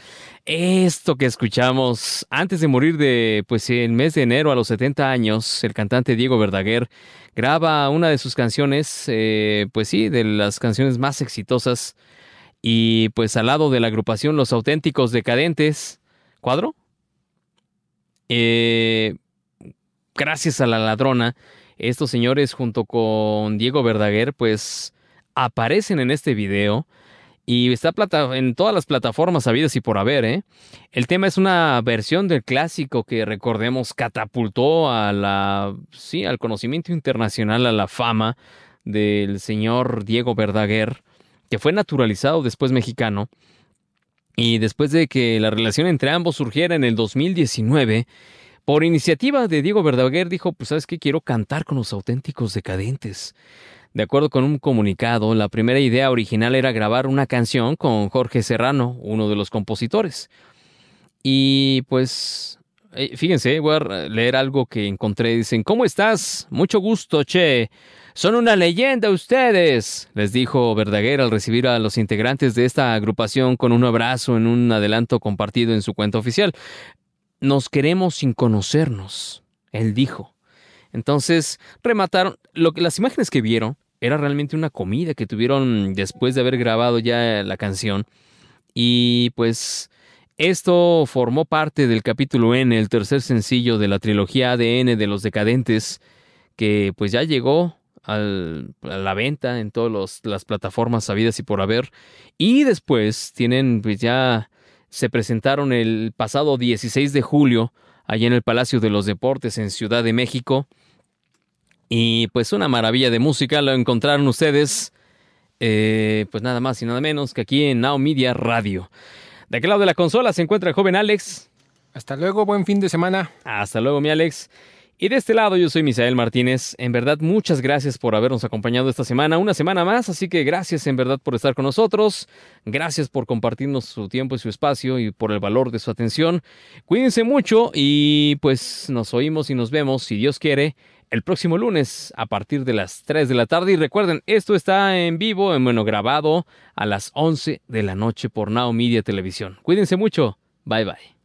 Esto que escuchamos antes de morir de, pues, el mes de enero a los 70 años, el cantante Diego Verdaguer graba una de sus canciones, eh, pues sí, de las canciones más exitosas. Y pues al lado de la agrupación Los Auténticos Decadentes. ¿Cuadro? Eh, gracias a la ladrona, estos señores junto con Diego Verdaguer, pues aparecen en este video y está en todas las plataformas habidas y por haber. ¿eh? El tema es una versión del clásico que recordemos catapultó a la, sí, al conocimiento internacional, a la fama del señor Diego Verdaguer, que fue naturalizado después mexicano. Y después de que la relación entre ambos surgiera en el 2019, por iniciativa de Diego Verdaguer dijo, pues sabes qué, quiero cantar con los auténticos decadentes. De acuerdo con un comunicado, la primera idea original era grabar una canción con Jorge Serrano, uno de los compositores. Y pues, eh, fíjense, voy a leer algo que encontré. Dicen, ¿cómo estás? Mucho gusto, che. Son una leyenda ustedes, les dijo Verdaguer al recibir a los integrantes de esta agrupación con un abrazo en un adelanto compartido en su cuenta oficial. Nos queremos sin conocernos, él dijo. Entonces remataron, lo que las imágenes que vieron era realmente una comida que tuvieron después de haber grabado ya la canción. Y pues esto formó parte del capítulo N, el tercer sencillo de la trilogía ADN de los decadentes, que pues ya llegó a la venta en todas las plataformas sabidas y por haber. Y después tienen pues ya se presentaron el pasado 16 de julio allá en el Palacio de los Deportes en Ciudad de México. Y pues una maravilla de música lo encontraron ustedes, eh, pues nada más y nada menos que aquí en Now Media Radio. De aquel lado de la consola se encuentra el joven Alex. Hasta luego, buen fin de semana. Hasta luego, mi Alex. Y de este lado yo soy Misael Martínez. En verdad, muchas gracias por habernos acompañado esta semana, una semana más, así que gracias en verdad por estar con nosotros. Gracias por compartirnos su tiempo y su espacio y por el valor de su atención. Cuídense mucho y pues nos oímos y nos vemos, si Dios quiere, el próximo lunes a partir de las 3 de la tarde. Y recuerden, esto está en vivo, en bueno, grabado a las 11 de la noche por Now Media Televisión. Cuídense mucho. Bye bye.